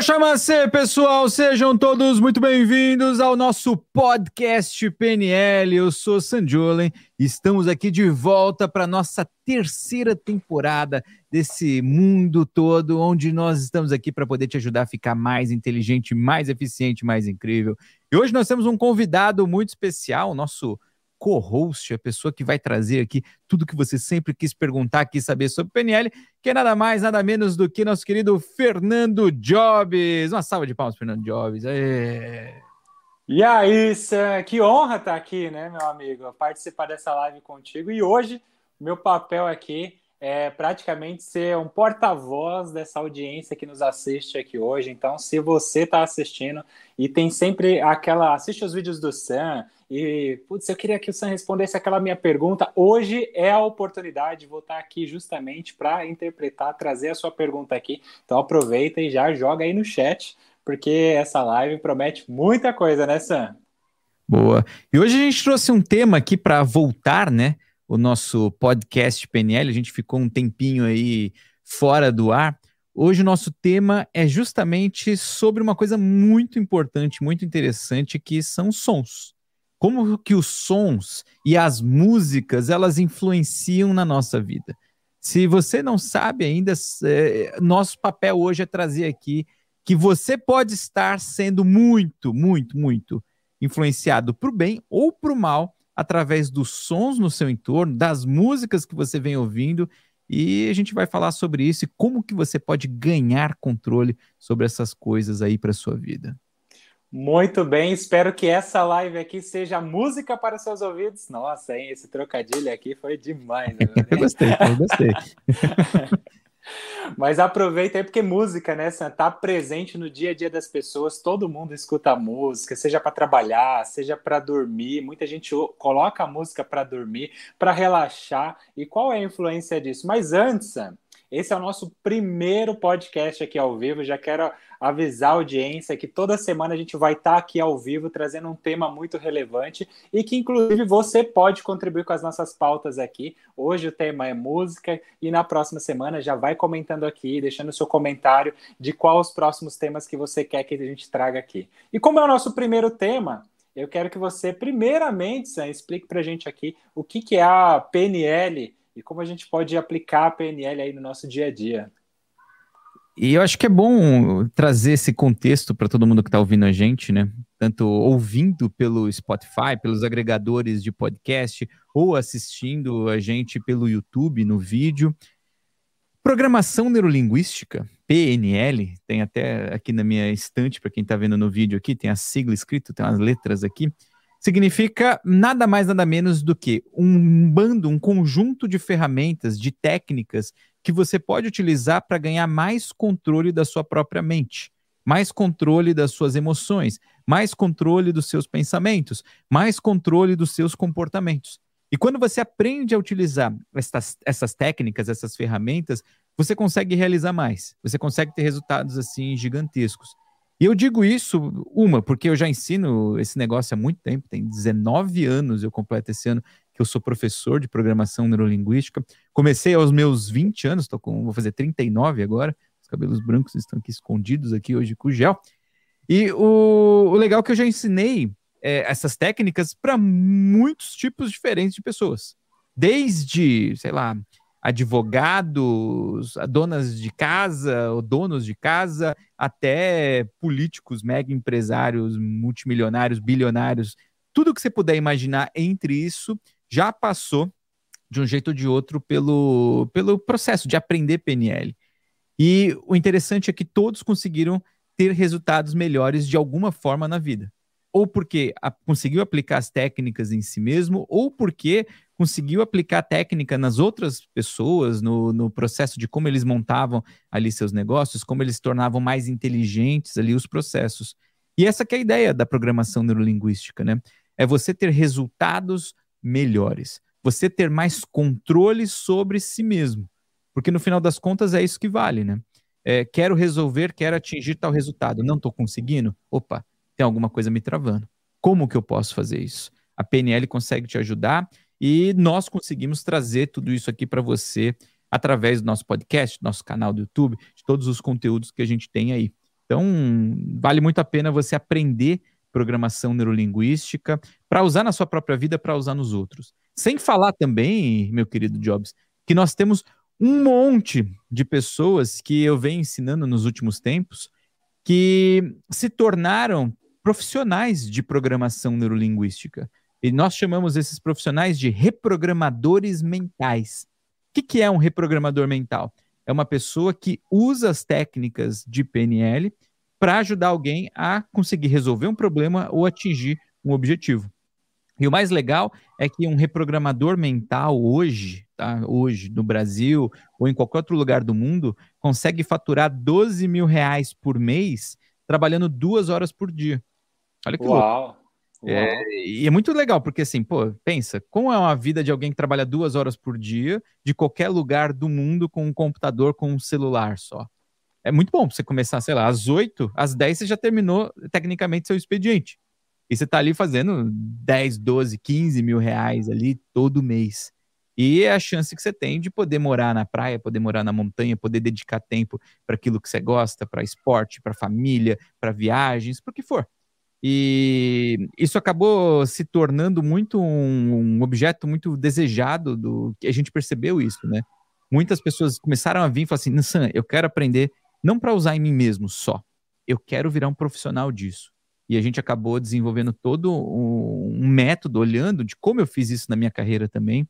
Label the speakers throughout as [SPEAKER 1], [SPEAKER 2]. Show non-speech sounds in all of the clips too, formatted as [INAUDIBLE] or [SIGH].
[SPEAKER 1] Oxamacê, pessoal, sejam todos muito bem-vindos ao nosso podcast PNL. Eu sou Sanjolen e estamos aqui de volta para nossa terceira temporada desse mundo todo, onde nós estamos aqui para poder te ajudar a ficar mais inteligente, mais eficiente, mais incrível. E hoje nós temos um convidado muito especial, nosso co-host, a pessoa que vai trazer aqui tudo que você sempre quis perguntar, quis saber sobre PNL, que é nada mais, nada menos do que nosso querido Fernando Jobs. Uma salva de palmas, Fernando Jobs. Aê.
[SPEAKER 2] E aí, Sam, que honra estar aqui, né, meu amigo? Participar dessa live contigo. E hoje, meu papel aqui é praticamente ser um porta-voz dessa audiência que nos assiste aqui hoje. Então, se você está assistindo e tem sempre aquela. Assiste os vídeos do Sam e, putz, eu queria que o Sam respondesse aquela minha pergunta. Hoje é a oportunidade, vou estar aqui justamente para interpretar, trazer a sua pergunta aqui. Então, aproveita e já joga aí no chat, porque essa live promete muita coisa, né, Sam?
[SPEAKER 1] Boa. E hoje a gente trouxe um tema aqui para voltar, né? o nosso podcast PNL, a gente ficou um tempinho aí fora do ar. Hoje o nosso tema é justamente sobre uma coisa muito importante, muito interessante, que são sons. Como que os sons e as músicas, elas influenciam na nossa vida. Se você não sabe ainda, é, nosso papel hoje é trazer aqui que você pode estar sendo muito, muito, muito influenciado para o bem ou para o mal através dos sons no seu entorno, das músicas que você vem ouvindo, e a gente vai falar sobre isso e como que você pode ganhar controle sobre essas coisas aí para sua vida.
[SPEAKER 2] Muito bem, espero que essa live aqui seja música para seus ouvidos. Nossa, hein, esse trocadilho aqui foi demais. Né? [LAUGHS]
[SPEAKER 1] eu gostei, eu gostei. [LAUGHS]
[SPEAKER 2] Mas aproveita aí, porque música, né, Sam, tá presente no dia a dia das pessoas, todo mundo escuta música, seja para trabalhar, seja para dormir. Muita gente coloca a música para dormir, para relaxar. E qual é a influência disso? Mas antes, Sam, esse é o nosso primeiro podcast aqui ao vivo. Já quero avisar a audiência que toda semana a gente vai estar aqui ao vivo trazendo um tema muito relevante e que, inclusive, você pode contribuir com as nossas pautas aqui. Hoje o tema é música e na próxima semana já vai comentando aqui, deixando seu comentário de quais os próximos temas que você quer que a gente traga aqui. E como é o nosso primeiro tema, eu quero que você, primeiramente, Sam, explique para a gente aqui o que, que é a PNL e como a gente pode aplicar a PNL aí no nosso dia a dia.
[SPEAKER 1] E eu acho que é bom trazer esse contexto para todo mundo que está ouvindo a gente, né? Tanto ouvindo pelo Spotify, pelos agregadores de podcast, ou assistindo a gente pelo YouTube no vídeo. Programação neurolinguística, PNL, tem até aqui na minha estante, para quem está vendo no vídeo aqui, tem a sigla escrito, tem as letras aqui significa nada mais, nada menos do que um bando, um conjunto de ferramentas, de técnicas que você pode utilizar para ganhar mais controle da sua própria mente, mais controle das suas emoções, mais controle dos seus pensamentos, mais controle dos seus comportamentos. E quando você aprende a utilizar essas, essas técnicas, essas ferramentas, você consegue realizar mais, você consegue ter resultados assim gigantescos. E eu digo isso, uma, porque eu já ensino esse negócio há muito tempo, tem 19 anos, eu completo esse ano, que eu sou professor de programação neurolinguística. Comecei aos meus 20 anos, tô com, vou fazer 39 agora, os cabelos brancos estão aqui escondidos aqui hoje com gel. E o, o legal é que eu já ensinei é, essas técnicas para muitos tipos diferentes de pessoas. Desde, sei lá, advogados, donas de casa, ou donos de casa, até políticos, mega empresários, multimilionários, bilionários, tudo que você puder imaginar entre isso já passou de um jeito ou de outro pelo, pelo processo de aprender PNL. E o interessante é que todos conseguiram ter resultados melhores de alguma forma na vida. Ou porque a, conseguiu aplicar as técnicas em si mesmo, ou porque conseguiu aplicar a técnica nas outras pessoas, no, no processo de como eles montavam ali seus negócios, como eles tornavam mais inteligentes ali os processos. E essa é a ideia da programação neurolinguística, né? É você ter resultados melhores, você ter mais controle sobre si mesmo. Porque no final das contas é isso que vale, né? É, quero resolver, quero atingir tal resultado, não estou conseguindo? Opa, tem alguma coisa me travando. Como que eu posso fazer isso? A PNL consegue te ajudar e nós conseguimos trazer tudo isso aqui para você através do nosso podcast, nosso canal do YouTube, de todos os conteúdos que a gente tem aí. Então, vale muito a pena você aprender programação neurolinguística para usar na sua própria vida, para usar nos outros. Sem falar também, meu querido Jobs, que nós temos um monte de pessoas que eu venho ensinando nos últimos tempos que se tornaram profissionais de programação neurolinguística. E nós chamamos esses profissionais de reprogramadores mentais. O que, que é um reprogramador mental? É uma pessoa que usa as técnicas de PNL para ajudar alguém a conseguir resolver um problema ou atingir um objetivo. E o mais legal é que um reprogramador mental hoje, tá? hoje no Brasil ou em qualquer outro lugar do mundo, consegue faturar 12 mil reais por mês trabalhando duas horas por dia. Olha que Uau. louco. É, e é muito legal, porque assim, pô, pensa, como é uma vida de alguém que trabalha duas horas por dia, de qualquer lugar do mundo, com um computador, com um celular só. É muito bom pra você começar, sei lá, às 8, às 10 você já terminou tecnicamente seu expediente. E você tá ali fazendo 10, 12, 15 mil reais ali todo mês. E é a chance que você tem de poder morar na praia, poder morar na montanha, poder dedicar tempo para aquilo que você gosta, para esporte, para família, para viagens, para o que for. E isso acabou se tornando muito um, um, objeto muito desejado do que a gente percebeu isso, né? Muitas pessoas começaram a vir e falaram assim: Nissan, eu quero aprender não para usar em mim mesmo só, eu quero virar um profissional disso. E a gente acabou desenvolvendo todo um, um método, olhando de como eu fiz isso na minha carreira também.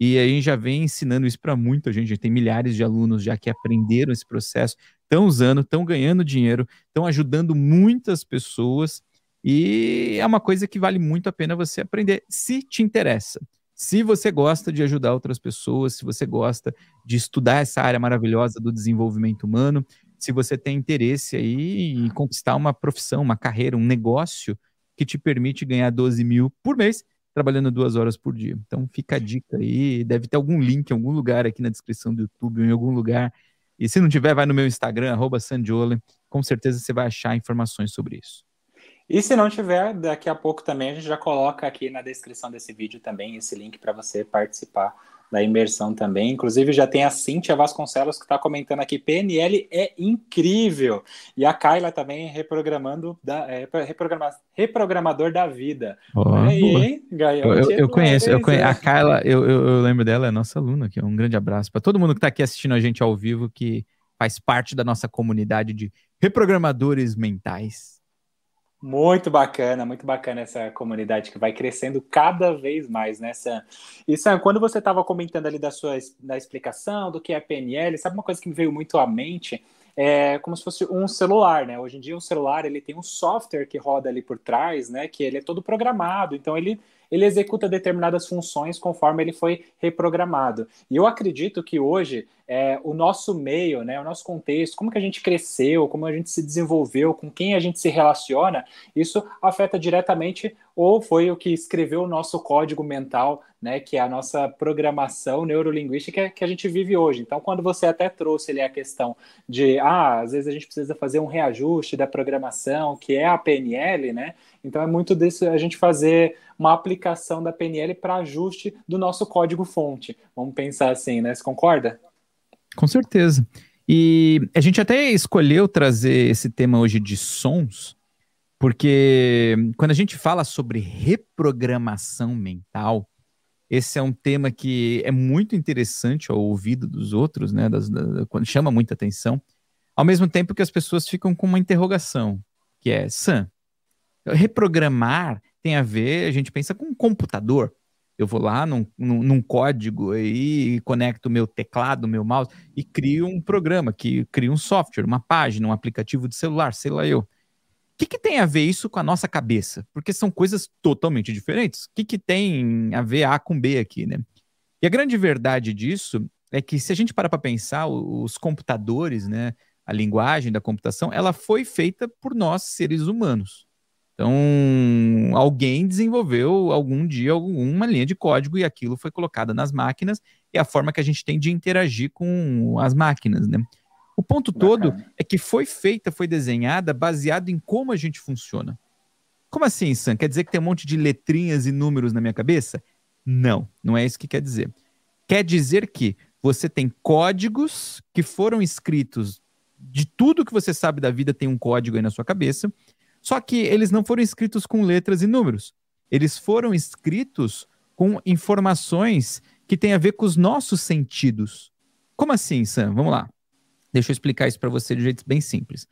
[SPEAKER 1] E a gente já vem ensinando isso para muita gente. A gente tem milhares de alunos já que aprenderam esse processo, estão usando, estão ganhando dinheiro, estão ajudando muitas pessoas e é uma coisa que vale muito a pena você aprender, se te interessa. Se você gosta de ajudar outras pessoas, se você gosta de estudar essa área maravilhosa do desenvolvimento humano, se você tem interesse aí em conquistar uma profissão, uma carreira, um negócio que te permite ganhar 12 mil por mês, trabalhando duas horas por dia. Então fica a dica aí, deve ter algum link em algum lugar aqui na descrição do YouTube, ou em algum lugar. E se não tiver, vai no meu Instagram, arroba com certeza você vai achar informações sobre isso.
[SPEAKER 2] E se não tiver, daqui a pouco também a gente já coloca aqui na descrição desse vídeo também esse link para você participar da imersão também. Inclusive, já tem a Cíntia Vasconcelos que está comentando aqui: PNL é incrível. E a Kyla também reprogramando da, é, reprograma, reprogramador da vida.
[SPEAKER 1] Oh, aí, ganhou eu, eu conheço, eu conheço, a Kyla, eu, eu, eu, lembro dela, é nossa aluna aqui. Um grande abraço para todo mundo que está aqui assistindo a gente ao vivo, que faz parte da nossa comunidade de reprogramadores mentais.
[SPEAKER 2] Muito bacana, muito bacana essa comunidade que vai crescendo cada vez mais, né, Sam? E Sam, quando você estava comentando ali da sua da explicação do que é PNL, sabe uma coisa que me veio muito à mente? É como se fosse um celular, né? Hoje em dia um celular ele tem um software que roda ali por trás, né? Que ele é todo programado, então ele ele executa determinadas funções conforme ele foi reprogramado. E eu acredito que hoje é, o nosso meio, né, o nosso contexto, como que a gente cresceu, como a gente se desenvolveu, com quem a gente se relaciona, isso afeta diretamente ou foi o que escreveu o nosso código mental, né, que é a nossa programação neurolinguística que a gente vive hoje. Então, quando você até trouxe ali a questão de, ah, às vezes a gente precisa fazer um reajuste da programação, que é a PNL, né? Então, é muito disso a gente fazer uma aplicação da PNL para ajuste do nosso código fonte. Vamos pensar assim, né? Você concorda?
[SPEAKER 1] Com certeza. E a gente até escolheu trazer esse tema hoje de sons, porque quando a gente fala sobre reprogramação mental, esse é um tema que é muito interessante ao ouvido dos outros, né? Das, das, quando chama muita atenção, ao mesmo tempo que as pessoas ficam com uma interrogação, que é, Sam, reprogramar tem a ver, a gente pensa com um computador eu vou lá num, num, num código aí, conecto o meu teclado, meu mouse e crio um programa, que cria um software, uma página, um aplicativo de celular, sei lá eu. O que, que tem a ver isso com a nossa cabeça? Porque são coisas totalmente diferentes. O que, que tem a ver A com B aqui, né? E a grande verdade disso é que se a gente parar para pensar, os computadores, né, a linguagem da computação, ela foi feita por nós, seres humanos. Então, alguém desenvolveu algum dia alguma linha de código e aquilo foi colocado nas máquinas e a forma que a gente tem de interagir com as máquinas, né? O ponto Bacana. todo é que foi feita, foi desenhada baseado em como a gente funciona. Como assim, Sam? Quer dizer que tem um monte de letrinhas e números na minha cabeça? Não, não é isso que quer dizer. Quer dizer que você tem códigos que foram escritos de tudo que você sabe da vida tem um código aí na sua cabeça. Só que eles não foram escritos com letras e números. Eles foram escritos com informações que têm a ver com os nossos sentidos. Como assim, Sam? Vamos lá. Deixa eu explicar isso para você de um jeito bem simples.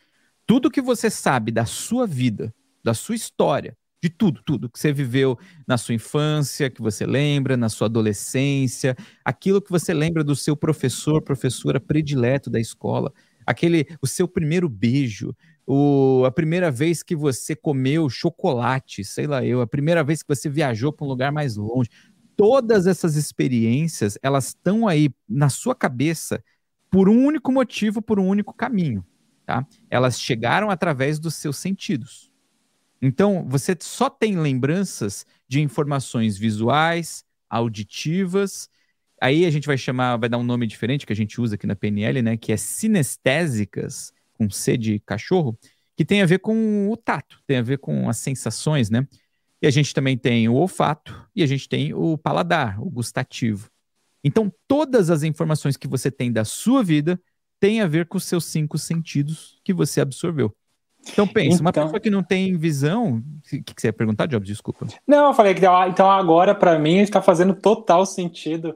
[SPEAKER 1] Tudo que você sabe da sua vida, da sua história, de tudo, tudo que você viveu na sua infância, que você lembra, na sua adolescência, aquilo que você lembra do seu professor, professora predileto da escola, aquele o seu primeiro beijo, o, a primeira vez que você comeu chocolate, sei lá eu, a primeira vez que você viajou para um lugar mais longe. Todas essas experiências, elas estão aí na sua cabeça por um único motivo, por um único caminho, tá? Elas chegaram através dos seus sentidos. Então, você só tem lembranças de informações visuais, auditivas. Aí a gente vai chamar, vai dar um nome diferente que a gente usa aqui na PNL, né? Que é sinestésicas, com C de cachorro, que tem a ver com o tato, tem a ver com as sensações, né? E a gente também tem o olfato e a gente tem o paladar, o gustativo. Então, todas as informações que você tem da sua vida têm a ver com os seus cinco sentidos que você absorveu. Então pensa, então... uma pessoa que não tem visão, o que, que, você ia perguntar, Jobs? Desculpa.
[SPEAKER 2] Não, eu falei que então agora para mim está fazendo total sentido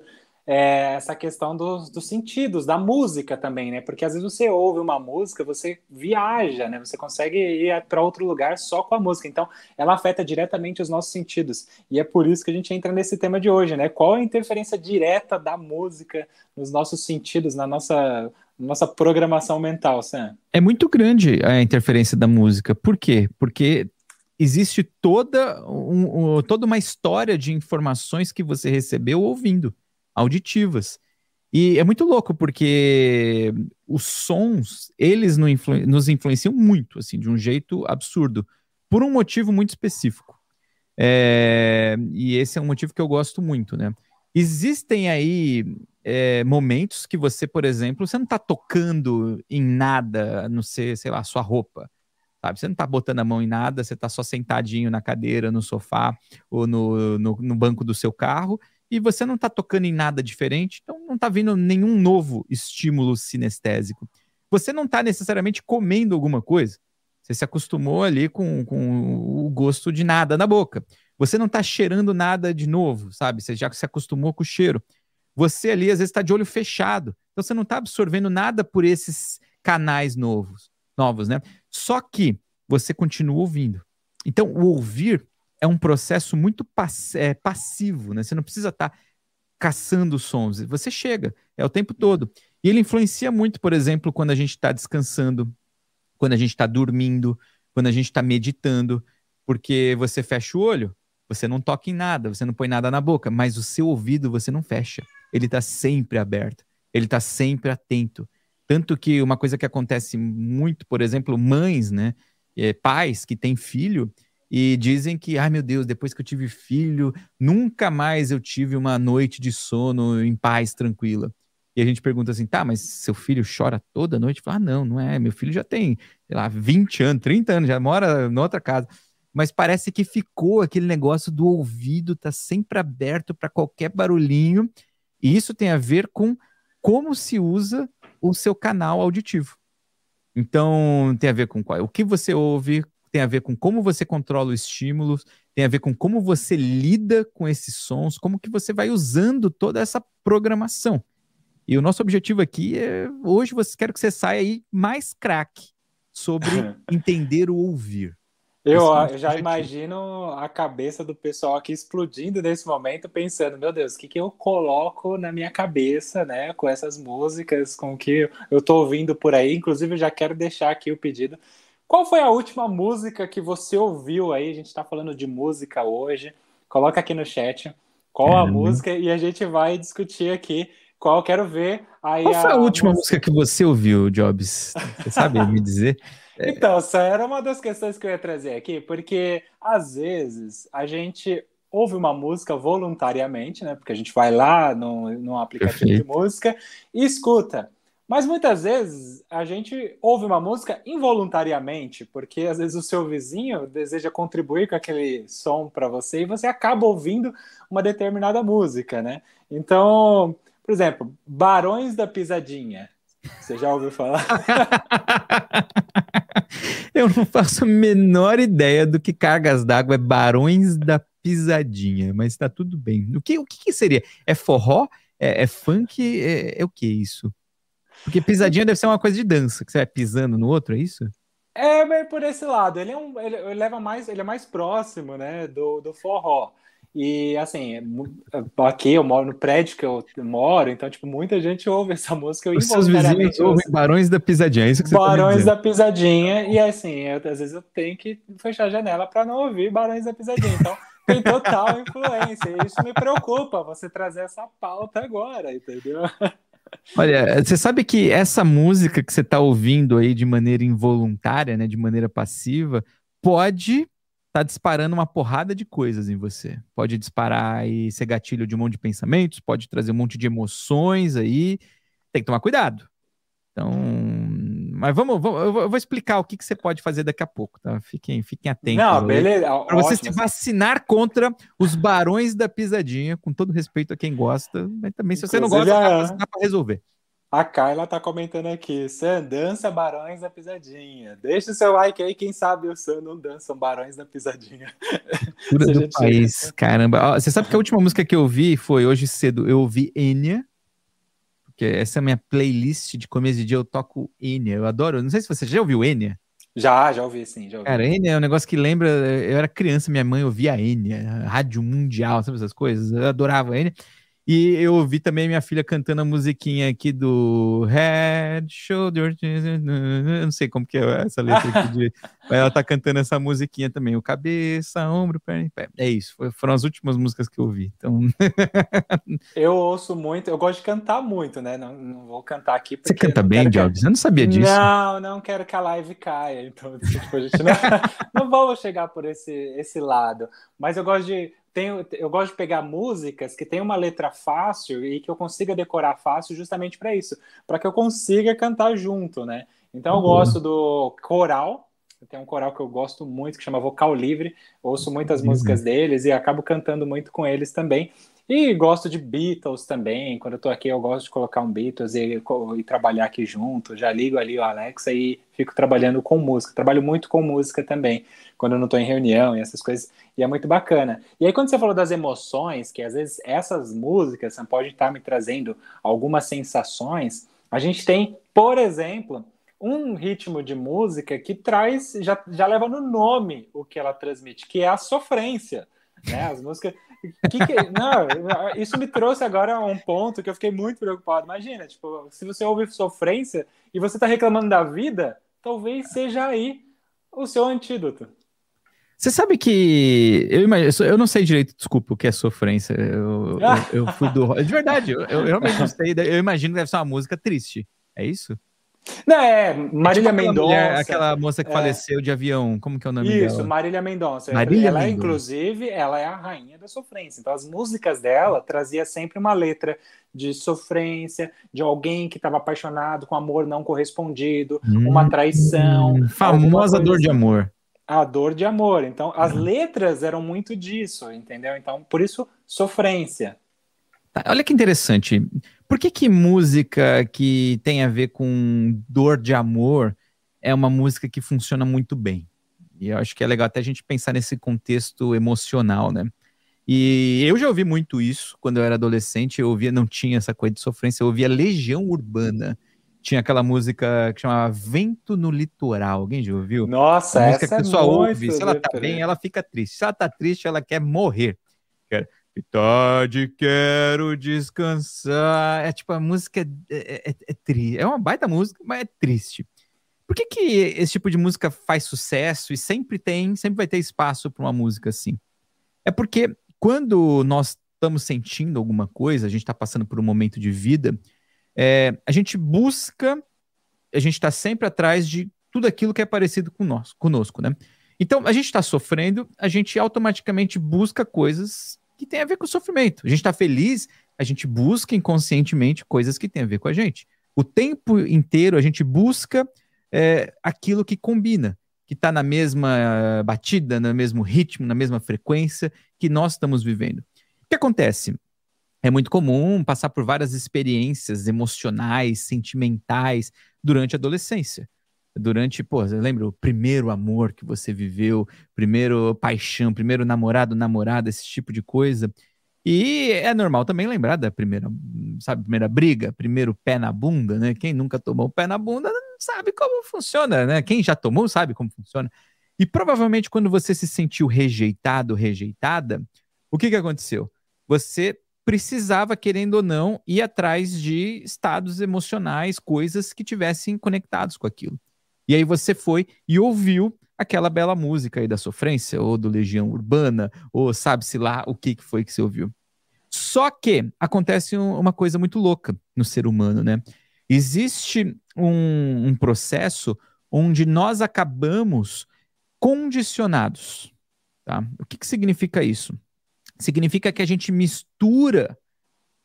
[SPEAKER 2] é, essa questão dos, dos, sentidos, da música também, né? Porque às vezes você ouve uma música, você viaja, né? Você consegue ir para outro lugar só com a música. Então, ela afeta diretamente os nossos sentidos. E é por isso que a gente entra nesse tema de hoje, né? Qual a interferência direta da música nos nossos sentidos, na nossa nossa programação mental, Sam?
[SPEAKER 1] É muito grande a interferência da música. Por quê? Porque existe toda, um, um, toda uma história de informações que você recebeu ouvindo, auditivas. E é muito louco, porque os sons, eles nos influenciam muito, assim, de um jeito absurdo, por um motivo muito específico. É, e esse é um motivo que eu gosto muito, né? Existem aí é, momentos que você, por exemplo, você não está tocando em nada, não sei, sei lá, sua roupa. Sabe? Você não está botando a mão em nada, você está só sentadinho na cadeira, no sofá ou no, no, no banco do seu carro e você não está tocando em nada diferente, então não está vindo nenhum novo estímulo sinestésico. Você não está necessariamente comendo alguma coisa. Você se acostumou ali com, com o gosto de nada na boca. Você não está cheirando nada de novo, sabe? Você já se acostumou com o cheiro você ali às vezes está de olho fechado. Então você não está absorvendo nada por esses canais novos, novos, né? Só que você continua ouvindo. Então o ouvir é um processo muito pass é, passivo, né? Você não precisa estar tá caçando sons. Você chega, é o tempo todo. E ele influencia muito, por exemplo, quando a gente está descansando, quando a gente está dormindo, quando a gente está meditando, porque você fecha o olho, você não toca em nada, você não põe nada na boca, mas o seu ouvido você não fecha ele está sempre aberto, ele está sempre atento. Tanto que uma coisa que acontece muito, por exemplo, mães, né, é, pais que têm filho e dizem que, ai meu Deus, depois que eu tive filho, nunca mais eu tive uma noite de sono em paz, tranquila. E a gente pergunta assim, tá, mas seu filho chora toda noite? Fala, ah, não, não é, meu filho já tem, sei lá, 20 anos, 30 anos, já mora em outra casa. Mas parece que ficou aquele negócio do ouvido, tá sempre aberto para qualquer barulhinho e isso tem a ver com como se usa o seu canal auditivo. Então, tem a ver com qual, o que você ouve, tem a ver com como você controla os estímulos, tem a ver com como você lida com esses sons, como que você vai usando toda essa programação. E o nosso objetivo aqui é hoje você quero que você saia aí mais craque sobre [LAUGHS] entender o ouvir.
[SPEAKER 2] Eu, é já imagino a cabeça do pessoal aqui explodindo nesse momento, pensando, meu Deus, o que, que eu coloco na minha cabeça, né, com essas músicas, com o que eu tô ouvindo por aí. Inclusive, eu já quero deixar aqui o pedido. Qual foi a última música que você ouviu aí? A gente está falando de música hoje. Coloca aqui no chat qual a música e a gente vai discutir aqui qual quero ver. Aí
[SPEAKER 1] qual foi a, a última música... música que você ouviu, Jobs? Você sabe me dizer? [LAUGHS]
[SPEAKER 2] Então, essa era uma das questões que eu ia trazer aqui, porque às vezes a gente ouve uma música voluntariamente, né? Porque a gente vai lá no, no aplicativo Perfeito. de música e escuta. Mas muitas vezes a gente ouve uma música involuntariamente, porque às vezes o seu vizinho deseja contribuir com aquele som para você e você acaba ouvindo uma determinada música, né? Então, por exemplo, Barões da Pisadinha. Você já ouviu falar? [LAUGHS]
[SPEAKER 1] Eu não faço a menor ideia do que Cargas d'Água é Barões da Pisadinha, mas tá tudo bem. O que, o que seria? É forró? É, é funk? É, é, o que isso? Porque pisadinha deve ser uma coisa de dança, que você vai pisando no outro, é isso?
[SPEAKER 2] É, mas por esse lado, ele é um, ele, ele leva mais, ele é mais próximo, né, do, do forró. E assim, aqui eu moro no prédio que eu moro, então, tipo, muita gente ouve essa música. Eu
[SPEAKER 1] Os seus vizinhos ouvem Barões da Pisadinha, é isso que você tá
[SPEAKER 2] Barões tá da Pisadinha, e assim, eu, às vezes eu tenho que fechar a janela para não ouvir Barões da Pisadinha. Então, tem total [LAUGHS] influência. E isso me preocupa, você trazer essa pauta agora, entendeu?
[SPEAKER 1] Olha, você sabe que essa música que você está ouvindo aí de maneira involuntária, né, de maneira passiva, pode tá disparando uma porrada de coisas em você. Pode disparar e ser gatilho de um monte de pensamentos, pode trazer um monte de emoções aí. Tem que tomar cuidado. Então, mas vamos, vamos eu vou explicar o que, que você pode fazer daqui a pouco, tá? Fiquem, fiquem atentos.
[SPEAKER 2] Não, beleza.
[SPEAKER 1] Para você se vacinar contra os barões da pisadinha, com todo respeito a quem gosta, mas também se você não gosta, dá para resolver.
[SPEAKER 2] A Kyla tá comentando aqui, Sam, dança Barões da Pisadinha. Deixa o seu like aí, quem sabe o Sam não dança Barões da Pisadinha.
[SPEAKER 1] Cura [LAUGHS] do país, caramba. Você sabe que a última música que eu vi foi hoje cedo, eu ouvi Enya, porque essa é a minha playlist de começo de dia, eu toco Enya, eu adoro, não sei se você já ouviu Enya.
[SPEAKER 2] Já, já ouvi, sim, já ouvi.
[SPEAKER 1] Cara, Enya é um negócio que lembra, eu era criança, minha mãe ouvia Enya, Rádio Mundial, sabe essas coisas, eu adorava Enya. E eu ouvi também minha filha cantando a musiquinha aqui do Head, Shoulder, eu não sei como que é essa letra aqui [LAUGHS] mas ela tá cantando essa musiquinha também, o cabeça, ombro, perna e pé. É isso, foram as últimas músicas que eu ouvi. Então... [LAUGHS]
[SPEAKER 2] eu ouço muito, eu gosto de cantar muito, né? Não, não vou cantar aqui
[SPEAKER 1] Você canta bem, Jobs? Que... Eu não sabia disso.
[SPEAKER 2] Não, não quero que a live caia, então tipo, a gente não, [LAUGHS] não vamos chegar por esse, esse lado. Mas eu gosto de tenho, eu gosto de pegar músicas que tem uma letra fácil e que eu consiga decorar fácil justamente para isso, para que eu consiga cantar junto, né? Então eu uhum. gosto do coral, tem um coral que eu gosto muito que chama Vocal Livre, ouço muitas músicas deles e acabo cantando muito com eles também. E gosto de Beatles também. Quando eu tô aqui, eu gosto de colocar um Beatles e, e, trabalhar aqui junto. Já ligo ali o Alexa e fico trabalhando com música. Trabalho muito com música também, quando eu não tô em reunião e essas coisas. E é muito bacana. E aí, quando você falou das emoções, que às vezes essas músicas podem estar me trazendo algumas sensações, a gente tem, por exemplo, um ritmo de música que traz, já, já leva no nome o que ela transmite, que é a sofrência. Né? As músicas. Que que, não, isso me trouxe agora a um ponto que eu fiquei muito preocupado. Imagina, tipo, se você ouve sofrência e você está reclamando da vida, talvez seja aí o seu antídoto.
[SPEAKER 1] Você sabe que eu, imagino, eu não sei direito, desculpa, o que é sofrência. Eu, eu, eu fui do. De verdade, eu, eu realmente não sei. Eu imagino que deve ser uma música triste. É isso?
[SPEAKER 2] Não, é Marília é tipo Mendonça. Mulher,
[SPEAKER 1] aquela moça que é. faleceu de avião, como que é o nome
[SPEAKER 2] Isso,
[SPEAKER 1] dela?
[SPEAKER 2] Isso, Marília Mendonça.
[SPEAKER 1] Marília
[SPEAKER 2] ela,
[SPEAKER 1] Mendonça.
[SPEAKER 2] inclusive, ela é a rainha da sofrência. Então, as músicas dela trazia sempre uma letra de sofrência, de alguém que estava apaixonado com amor não correspondido, hum, uma traição.
[SPEAKER 1] Famosa dor de assim. amor.
[SPEAKER 2] A dor de amor. Então, as hum. letras eram muito disso, entendeu? Então, por isso, sofrência.
[SPEAKER 1] Tá, olha que interessante. Por que, que música que tem a ver com dor de amor é uma música que funciona muito bem? E eu acho que é legal até a gente pensar nesse contexto emocional, né? E eu já ouvi muito isso quando eu era adolescente. Eu ouvia, não tinha essa coisa de sofrência, eu ouvia Legião Urbana. Tinha aquela música que chamava Vento no Litoral. Alguém já ouviu?
[SPEAKER 2] Nossa, a música essa que a pessoa é ouve.
[SPEAKER 1] Se ela tá bem, ela fica triste. Se ela tá triste, ela quer morrer. Que tarde quero descansar. É tipo, a música é, é, é, é triste. É uma baita música, mas é triste. Por que, que esse tipo de música faz sucesso e sempre tem, sempre vai ter espaço para uma música assim? É porque quando nós estamos sentindo alguma coisa, a gente está passando por um momento de vida, é, a gente busca, a gente está sempre atrás de tudo aquilo que é parecido com nós, conosco, né? Então, a gente está sofrendo, a gente automaticamente busca coisas que tem a ver com o sofrimento. A gente está feliz, a gente busca inconscientemente coisas que têm a ver com a gente. O tempo inteiro a gente busca é, aquilo que combina, que está na mesma batida, no mesmo ritmo, na mesma frequência que nós estamos vivendo. O que acontece? é muito comum passar por várias experiências emocionais, sentimentais durante a adolescência. Durante, pô, lembra o primeiro amor que você viveu, primeiro paixão, primeiro namorado, namorada, esse tipo de coisa. E é normal também lembrar da primeira, sabe, primeira briga, primeiro pé na bunda, né? Quem nunca tomou pé na bunda sabe como funciona, né? Quem já tomou sabe como funciona. E provavelmente quando você se sentiu rejeitado, rejeitada, o que que aconteceu? Você precisava, querendo ou não, ir atrás de estados emocionais, coisas que tivessem conectados com aquilo. E aí você foi e ouviu aquela bela música aí da sofrência, ou do Legião Urbana, ou sabe-se lá o que, que foi que você ouviu. Só que acontece uma coisa muito louca no ser humano, né? Existe um, um processo onde nós acabamos condicionados. Tá? O que, que significa isso? Significa que a gente mistura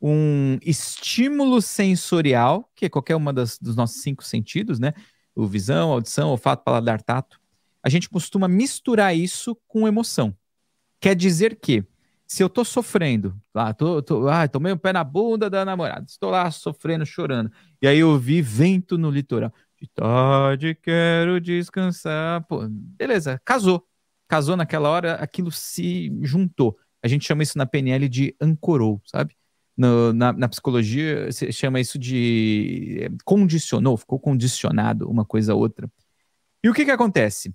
[SPEAKER 1] um estímulo sensorial, que é qualquer uma das, dos nossos cinco sentidos, né? O visão, audição, olfato, paladar, tato. A gente costuma misturar isso com emoção. Quer dizer que, se eu tô sofrendo, lá, tô, tô, ah, tomei um pé na bunda da namorada, estou lá sofrendo, chorando, e aí eu vi vento no litoral. De tarde quero descansar. Pô, beleza, casou. Casou naquela hora, aquilo se juntou. A gente chama isso na PNL de ancorou, sabe? No, na, na, psicologia, se chama isso de eh, condicionou, ficou condicionado uma coisa a outra. E o que que acontece?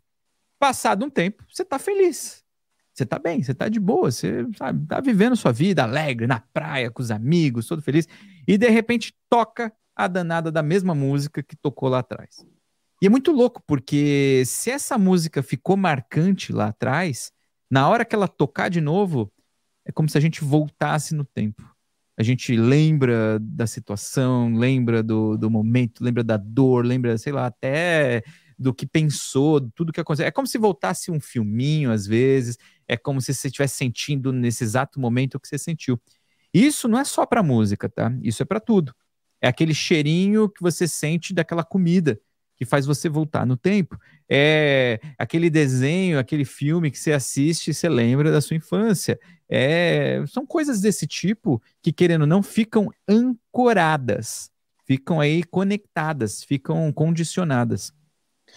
[SPEAKER 1] Passado um tempo, você tá feliz. Você tá bem, você tá de boa, você sabe, tá vivendo sua vida alegre, na praia, com os amigos, todo feliz. E de repente toca a danada da mesma música que tocou lá atrás. E é muito louco, porque se essa música ficou marcante lá atrás, na hora que ela tocar de novo, é como se a gente voltasse no tempo. A gente lembra da situação, lembra do, do momento, lembra da dor, lembra, sei lá, até do que pensou, tudo que aconteceu. É como se voltasse um filminho, às vezes, é como se você estivesse sentindo nesse exato momento o que você sentiu. Isso não é só para música, tá? Isso é para tudo. É aquele cheirinho que você sente daquela comida que faz você voltar no tempo. É aquele desenho, aquele filme que você assiste e você lembra da sua infância. É, são coisas desse tipo que, querendo ou não, ficam ancoradas, ficam aí conectadas, ficam condicionadas.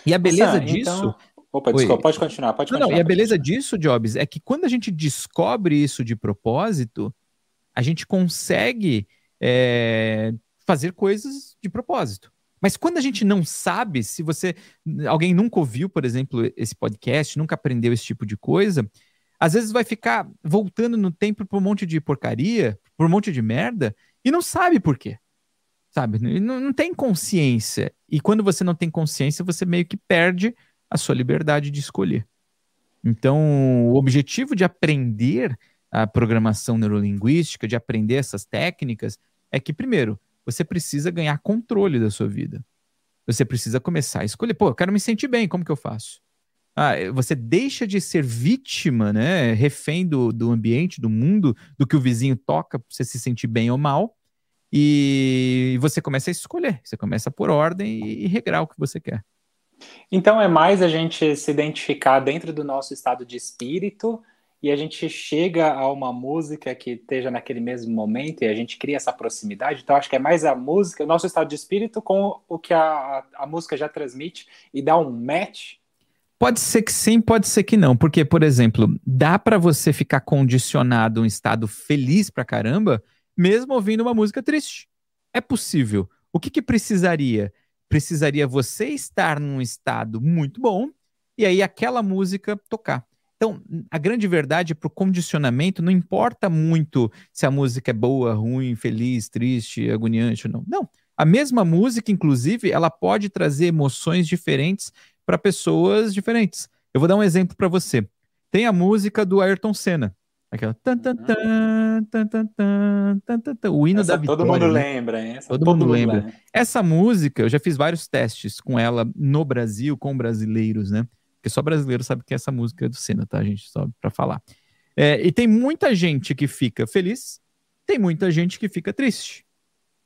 [SPEAKER 1] E a beleza Nossa, disso. Então...
[SPEAKER 2] Opa, desculpa, pode continuar, pode
[SPEAKER 1] não,
[SPEAKER 2] continuar.
[SPEAKER 1] Não, e a beleza disso, Jobs, é que quando a gente descobre isso de propósito, a gente consegue é, fazer coisas de propósito. Mas quando a gente não sabe, se você. Alguém nunca ouviu, por exemplo, esse podcast, nunca aprendeu esse tipo de coisa, às vezes vai ficar voltando no tempo por um monte de porcaria, por um monte de merda, e não sabe por quê sabe? Não, não tem consciência. E quando você não tem consciência, você meio que perde a sua liberdade de escolher. Então, o objetivo de aprender a programação neurolinguística, de aprender essas técnicas, é que, primeiro, você precisa ganhar controle da sua vida. Você precisa começar a escolher. Pô, eu quero me sentir bem, como que eu faço? Ah, você deixa de ser vítima, né, refém do, do ambiente, do mundo, do que o vizinho toca para você se sentir bem ou mal, e você começa a escolher, você começa por ordem e, regrar o que você quer.
[SPEAKER 2] Então é mais a gente se identificar dentro do nosso estado de espírito e a gente chega a uma música que esteja naquele mesmo momento e a gente cria essa proximidade. Então acho que é mais a música, o nosso estado de espírito com o que a, a música já transmite e dá um match.
[SPEAKER 1] Pode ser que sim, pode ser que não, porque por exemplo, dá para você ficar condicionado a um estado feliz pra caramba mesmo ouvindo uma música triste. É possível. O que, que precisaria? Precisaria você estar num estado muito bom e aí aquela música tocar. Então, a grande verdade é para o condicionamento não importa muito se a música é boa, ruim, feliz, triste, agoniante ou não. Não. A mesma música, inclusive, ela pode trazer emoções diferentes para pessoas diferentes. Eu vou dar um exemplo para você. Tem a música do Ayrton Senna, Aquela. Tan, tan, tan, o hino
[SPEAKER 2] Essa
[SPEAKER 1] da vitória.
[SPEAKER 2] Todo mundo né? lembra, hein?
[SPEAKER 1] Essa todo, todo mundo lembra. lembra. Essa música, eu já fiz vários testes com ela no Brasil, com brasileiros, né? Porque só brasileiro sabe que é essa música é do Senna, tá, gente? Só pra falar. É, e tem muita gente que fica feliz, tem muita gente que fica triste.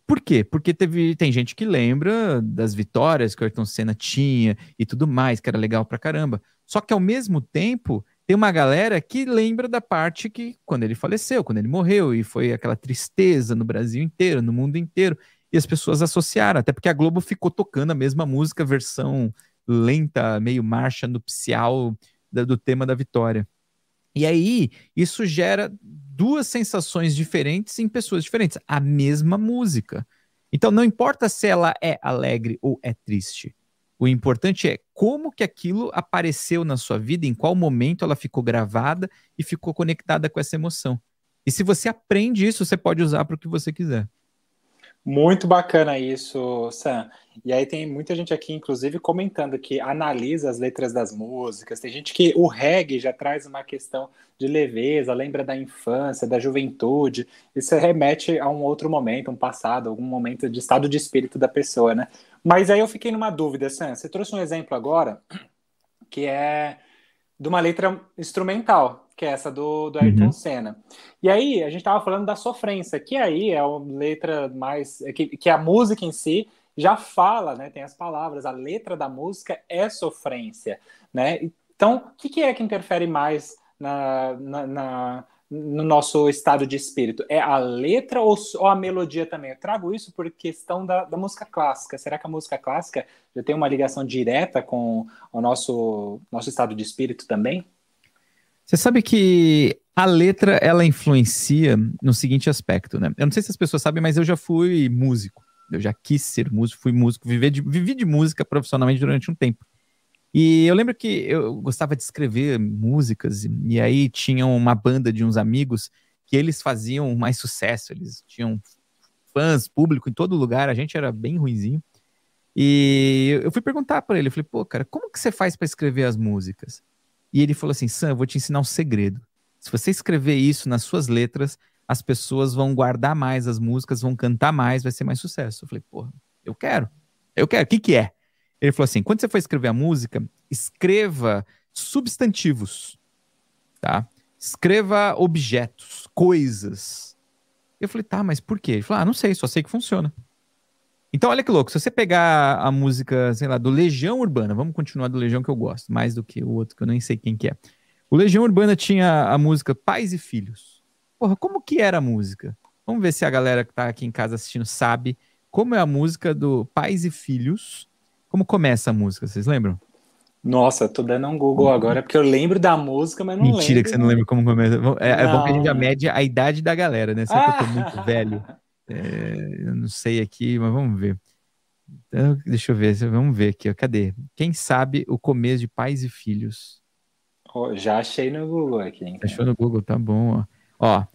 [SPEAKER 1] Por quê? Porque teve, tem gente que lembra das vitórias que o Ayrton Senna tinha e tudo mais, que era legal pra caramba. Só que ao mesmo tempo, tem uma galera que lembra da parte que quando ele faleceu, quando ele morreu, e foi aquela tristeza no Brasil inteiro, no mundo inteiro, e as pessoas associaram, até porque a Globo ficou tocando a mesma música, versão lenta, meio marcha nupcial do tema da vitória. E aí, isso gera duas sensações diferentes em pessoas diferentes, a mesma música. Então, não importa se ela é alegre ou é triste. O importante é como que aquilo apareceu na sua vida, em qual momento ela ficou gravada e ficou conectada com essa emoção. E se você aprende isso, você pode usar para o que você quiser.
[SPEAKER 2] Muito bacana isso, Sam. E aí tem muita gente aqui, inclusive, comentando que analisa as letras das músicas. Tem gente que o reggae já traz uma questão de leveza, lembra da infância, da juventude. Isso remete a um outro momento, um passado, algum momento de estado de espírito da pessoa, né? Mas aí eu fiquei numa dúvida, Sam. Você trouxe um exemplo agora que é de uma letra instrumental, que é essa do, do Ayrton uhum. Senna. E aí, a gente estava falando da sofrência, que aí é uma letra mais. É que, que a música em si já fala, né? Tem as palavras, a letra da música é sofrência, né? Então, o que, que é que interfere mais na, na, na no nosso estado de espírito? É a letra ou, ou, a melodia também? Eu trago isso por questão da, da, música clássica. Será que a música clássica já tem uma ligação direta com o nosso, nosso estado de espírito também?
[SPEAKER 1] Você sabe que a letra ela influencia no seguinte aspecto, né? Eu não sei se as pessoas sabem, mas eu já fui músico. Eu já quis ser músico, fui músico, vivi de, vivi de música profissionalmente durante um tempo. E eu lembro que eu gostava de escrever músicas, e aí tinha uma banda de uns amigos que eles faziam mais sucesso, eles tinham fãs, público em todo lugar, a gente era bem ruinzinho. E eu fui perguntar para ele, eu falei, pô, cara, como que você faz para escrever as músicas? E ele falou assim, Sam, eu vou te ensinar um segredo. Se você escrever isso nas suas letras, as pessoas vão guardar mais as músicas, vão cantar mais, vai ser mais sucesso. Eu falei, porra, eu quero. Eu quero. O que que é? Ele falou assim: quando você for escrever a música, escreva substantivos, tá? Escreva objetos, coisas. Eu falei, tá, mas por quê? Ele falou, ah, não sei, só sei que funciona. Então, olha que louco, se você pegar a música, sei lá, do Legião Urbana, vamos continuar do Legião que eu gosto, mais do que o outro que eu nem sei quem que é. O Legião Urbana tinha a música Pais e Filhos. Porra, como que era a música? Vamos ver se a galera que tá aqui em casa assistindo sabe como é a música do Pais e Filhos como começa a música, vocês lembram?
[SPEAKER 2] Nossa, tô dando um Google uhum. agora, porque eu lembro da música, mas não
[SPEAKER 1] Mentira
[SPEAKER 2] lembro.
[SPEAKER 1] Mentira que você não lembra como começa. É, é bom que a gente já mede a idade da galera, né? Ah. que eu tô muito [LAUGHS] velho. É, eu não sei aqui, mas vamos ver. Então, deixa eu ver, vamos ver aqui, ó. cadê? Quem sabe o começo de Pais e Filhos?
[SPEAKER 2] Oh, já achei no Google aqui. Então.
[SPEAKER 1] Achou no Google, tá bom, ó. Ó,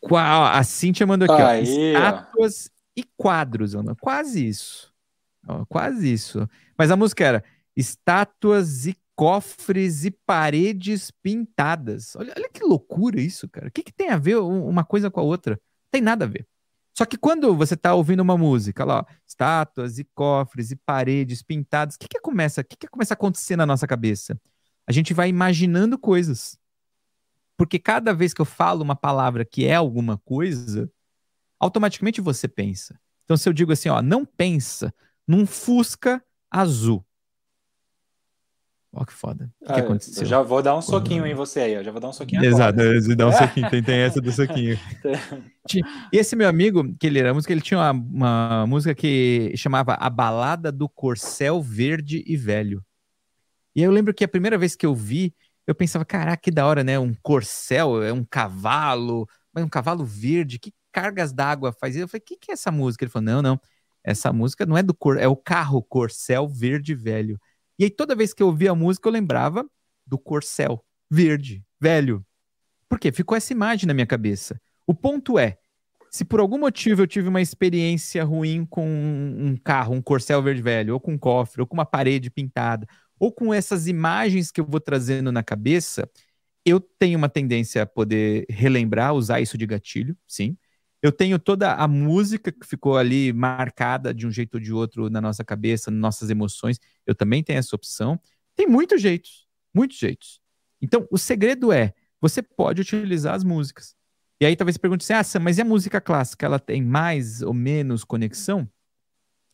[SPEAKER 1] qual, a Cintia mandou aqui, Aí, ó. Estátuas ó. e quadros, Ana. Quase isso. Ó, quase isso. Mas a música era estátuas e cofres e paredes pintadas. Olha, olha que loucura isso, cara. O que, que tem a ver uma coisa com a outra? Não tem nada a ver. Só que quando você está ouvindo uma música, lá, ó, estátuas e cofres e paredes pintadas, o que, que começa? O que, que começa a acontecer na nossa cabeça? A gente vai imaginando coisas. Porque cada vez que eu falo uma palavra que é alguma coisa, automaticamente você pensa. Então, se eu digo assim, ó, não pensa, num Fusca azul. Olha que foda. O que, ah, que aconteceu?
[SPEAKER 2] já vou dar um soquinho em você aí, eu já vou dar um soquinho
[SPEAKER 1] Exato, agora. dá um [LAUGHS] soquinho, tem, tem essa do soquinho. [LAUGHS] e esse meu amigo, que ele era música, ele tinha uma, uma música que chamava A Balada do Corcel Verde e Velho. E aí eu lembro que a primeira vez que eu vi, eu pensava, caraca, que da hora, né? Um corcel, é um cavalo, mas um cavalo verde, que cargas d'água faz isso? Eu falei, o que, que é essa música? Ele falou, não, não, essa música não é do cor, é o carro Corcel verde velho. E aí toda vez que eu ouvia a música eu lembrava do Corcel verde velho. Por quê? Ficou essa imagem na minha cabeça. O ponto é, se por algum motivo eu tive uma experiência ruim com um carro, um Corcel verde velho, ou com um cofre, ou com uma parede pintada, ou com essas imagens que eu vou trazendo na cabeça, eu tenho uma tendência a poder relembrar, usar isso de gatilho, sim. Eu tenho toda a música que ficou ali marcada de um jeito ou de outro na nossa cabeça, nas nossas emoções. Eu também tenho essa opção. Tem muitos jeitos, muitos jeitos. Então, o segredo é, você pode utilizar as músicas. E aí talvez você pergunte assim, ah, mas e a música clássica? Ela tem mais ou menos conexão?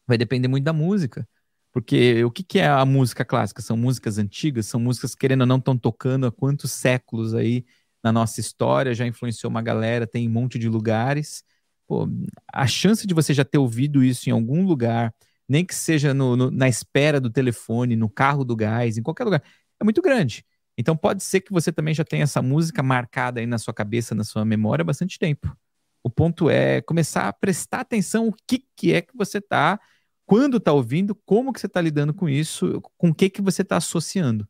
[SPEAKER 1] Vai depender muito da música. Porque o que, que é a música clássica? São músicas antigas, são músicas que, querendo ou não estão tocando há quantos séculos aí na nossa história, já influenciou uma galera, tem um monte de lugares. Pô, a chance de você já ter ouvido isso em algum lugar, nem que seja no, no, na espera do telefone, no carro do gás, em qualquer lugar, é muito grande. Então pode ser que você também já tenha essa música marcada aí na sua cabeça, na sua memória há bastante tempo. O ponto é começar a prestar atenção o que, que é que você está, quando está ouvindo, como que você está lidando com isso, com o que, que você está associando.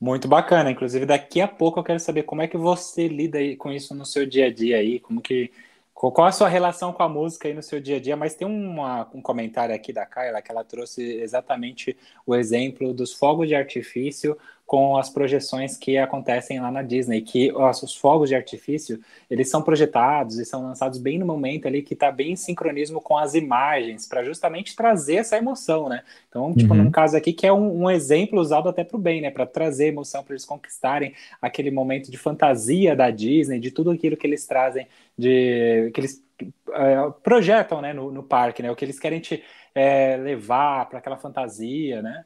[SPEAKER 2] Muito bacana. Inclusive, daqui a pouco eu quero saber como é que você lida com isso no seu dia a dia aí, como que qual a sua relação com a música aí no seu dia a dia? Mas tem uma, um comentário aqui da Kyla que ela trouxe exatamente o exemplo dos fogos de artifício com as projeções que acontecem lá na Disney, que os fogos de artifício, eles são projetados e são lançados bem no momento ali que está bem em sincronismo com as imagens, para justamente trazer essa emoção, né? Então, tipo, uhum. num caso aqui que é um, um exemplo usado até para o bem, né? Para trazer emoção, para eles conquistarem aquele momento de fantasia da Disney, de tudo aquilo que eles trazem, de que eles uh, projetam, né, no, no, parque, né? O que eles querem te é, levar para aquela fantasia, né?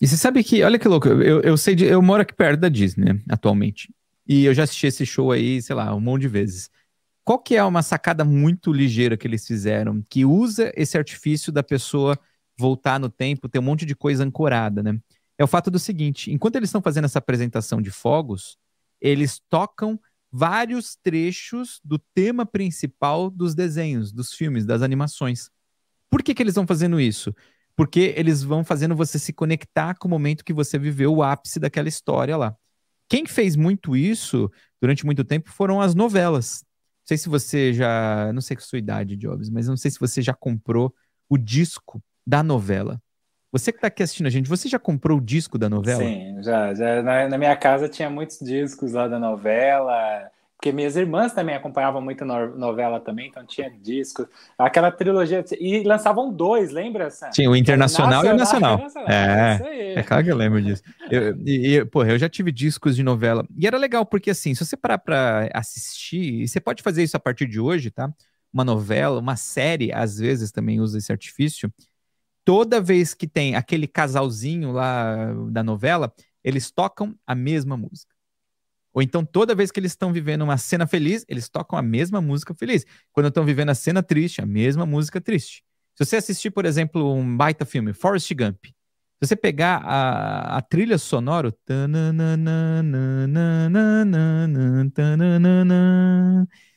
[SPEAKER 1] E você sabe que, olha que louco, eu, eu sei de, eu moro aqui perto da Disney, atualmente. E eu já assisti esse show aí, sei lá, um monte de vezes. Qual que é uma sacada muito ligeira que eles fizeram, que usa esse artifício da pessoa voltar no tempo, ter um monte de coisa ancorada, né? É o fato do seguinte, enquanto eles estão fazendo essa apresentação de fogos, eles tocam vários trechos do tema principal dos desenhos, dos filmes, das animações. Por que, que eles estão fazendo isso? Porque eles vão fazendo você se conectar com o momento que você viveu o ápice daquela história lá. Quem fez muito isso durante muito tempo foram as novelas. Não sei se você já, não sei que sua idade, Jobs, mas não sei se você já comprou o disco da novela. Você que está aqui assistindo a gente, você já comprou o disco da novela?
[SPEAKER 2] Sim, já. já na, na minha casa tinha muitos discos lá da novela. Porque minhas irmãs também acompanhavam muito novela também, então tinha discos. Aquela trilogia. E lançavam dois, lembra? Sam?
[SPEAKER 1] Sim, o Internacional, e o Nacional. nacional. É, é claro que eu lembro disso. Eu, e, e, porra, eu já tive discos de novela. E era legal, porque assim, se você parar pra assistir, e você pode fazer isso a partir de hoje, tá? Uma novela, uma série, às vezes também usa esse artifício. Toda vez que tem aquele casalzinho lá da novela, eles tocam a mesma música. Ou então, toda vez que eles estão vivendo uma cena feliz, eles tocam a mesma música feliz. Quando estão vivendo a cena triste, a mesma música triste. Se você assistir, por exemplo, um baita filme, Forrest Gump, se você pegar a, a trilha sonora,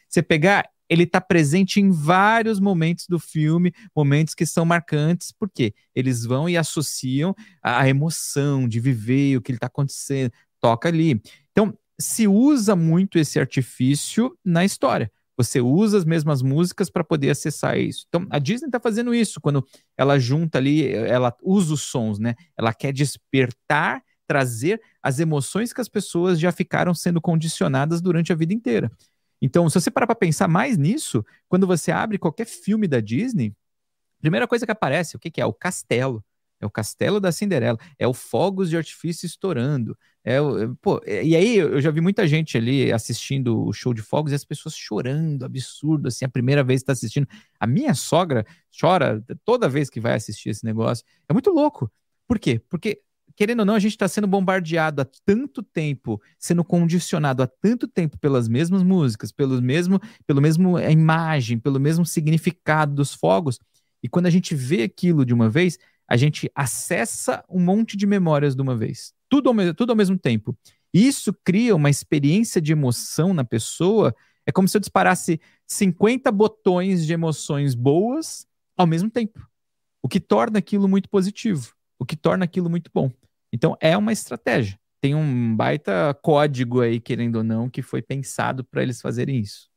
[SPEAKER 1] você pegar, ele está presente em vários momentos do filme, momentos que são marcantes, porque eles vão e associam a emoção de viver o que está acontecendo, toca ali. Então, se usa muito esse artifício na história. Você usa as mesmas músicas para poder acessar isso. Então, a Disney está fazendo isso quando ela junta ali, ela usa os sons, né? Ela quer despertar, trazer as emoções que as pessoas já ficaram sendo condicionadas durante a vida inteira. Então, se você parar para pensar mais nisso, quando você abre qualquer filme da Disney, primeira coisa que aparece, o que, que é? O castelo. É o castelo da Cinderela, é o fogos de artifício estourando. É, pô, e aí eu já vi muita gente ali assistindo o show de fogos e as pessoas chorando, absurdo, assim, a primeira vez que está assistindo. A minha sogra chora toda vez que vai assistir esse negócio. É muito louco. Por quê? Porque, querendo ou não, a gente está sendo bombardeado há tanto tempo, sendo condicionado há tanto tempo pelas mesmas músicas, pelos mesmo, pelo mesmo imagem, pelo mesmo significado dos fogos. E quando a gente vê aquilo de uma vez, a gente acessa um monte de memórias de uma vez. Tudo ao, tudo ao mesmo tempo. Isso cria uma experiência de emoção na pessoa. É como se eu disparasse 50 botões de emoções boas ao mesmo tempo. O que torna aquilo muito positivo. O que torna aquilo muito bom. Então, é uma estratégia. Tem um baita código aí, querendo ou não, que foi pensado para eles fazerem isso.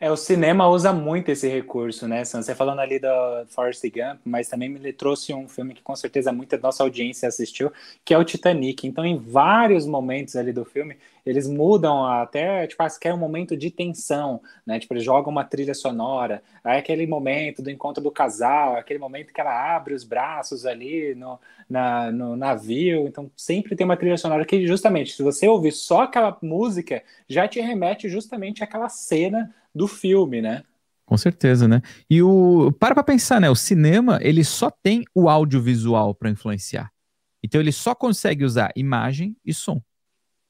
[SPEAKER 2] É, o cinema usa muito esse recurso, né, Sam? Você falando ali da Forrest Gump, mas também me trouxe um filme que com certeza muita nossa audiência assistiu, que é o Titanic. Então, em vários momentos ali do filme, eles mudam até, tipo, quer um momento de tensão, né? Tipo, eles jogam uma trilha sonora, aí aquele momento do encontro do casal, aquele momento que ela abre os braços ali no, na, no navio. Então, sempre tem uma trilha sonora que, justamente, se você ouvir só aquela música, já te remete justamente àquela cena do filme, né?
[SPEAKER 1] Com certeza, né? E o para para pensar, né? O cinema, ele só tem o audiovisual para influenciar. Então ele só consegue usar imagem e som.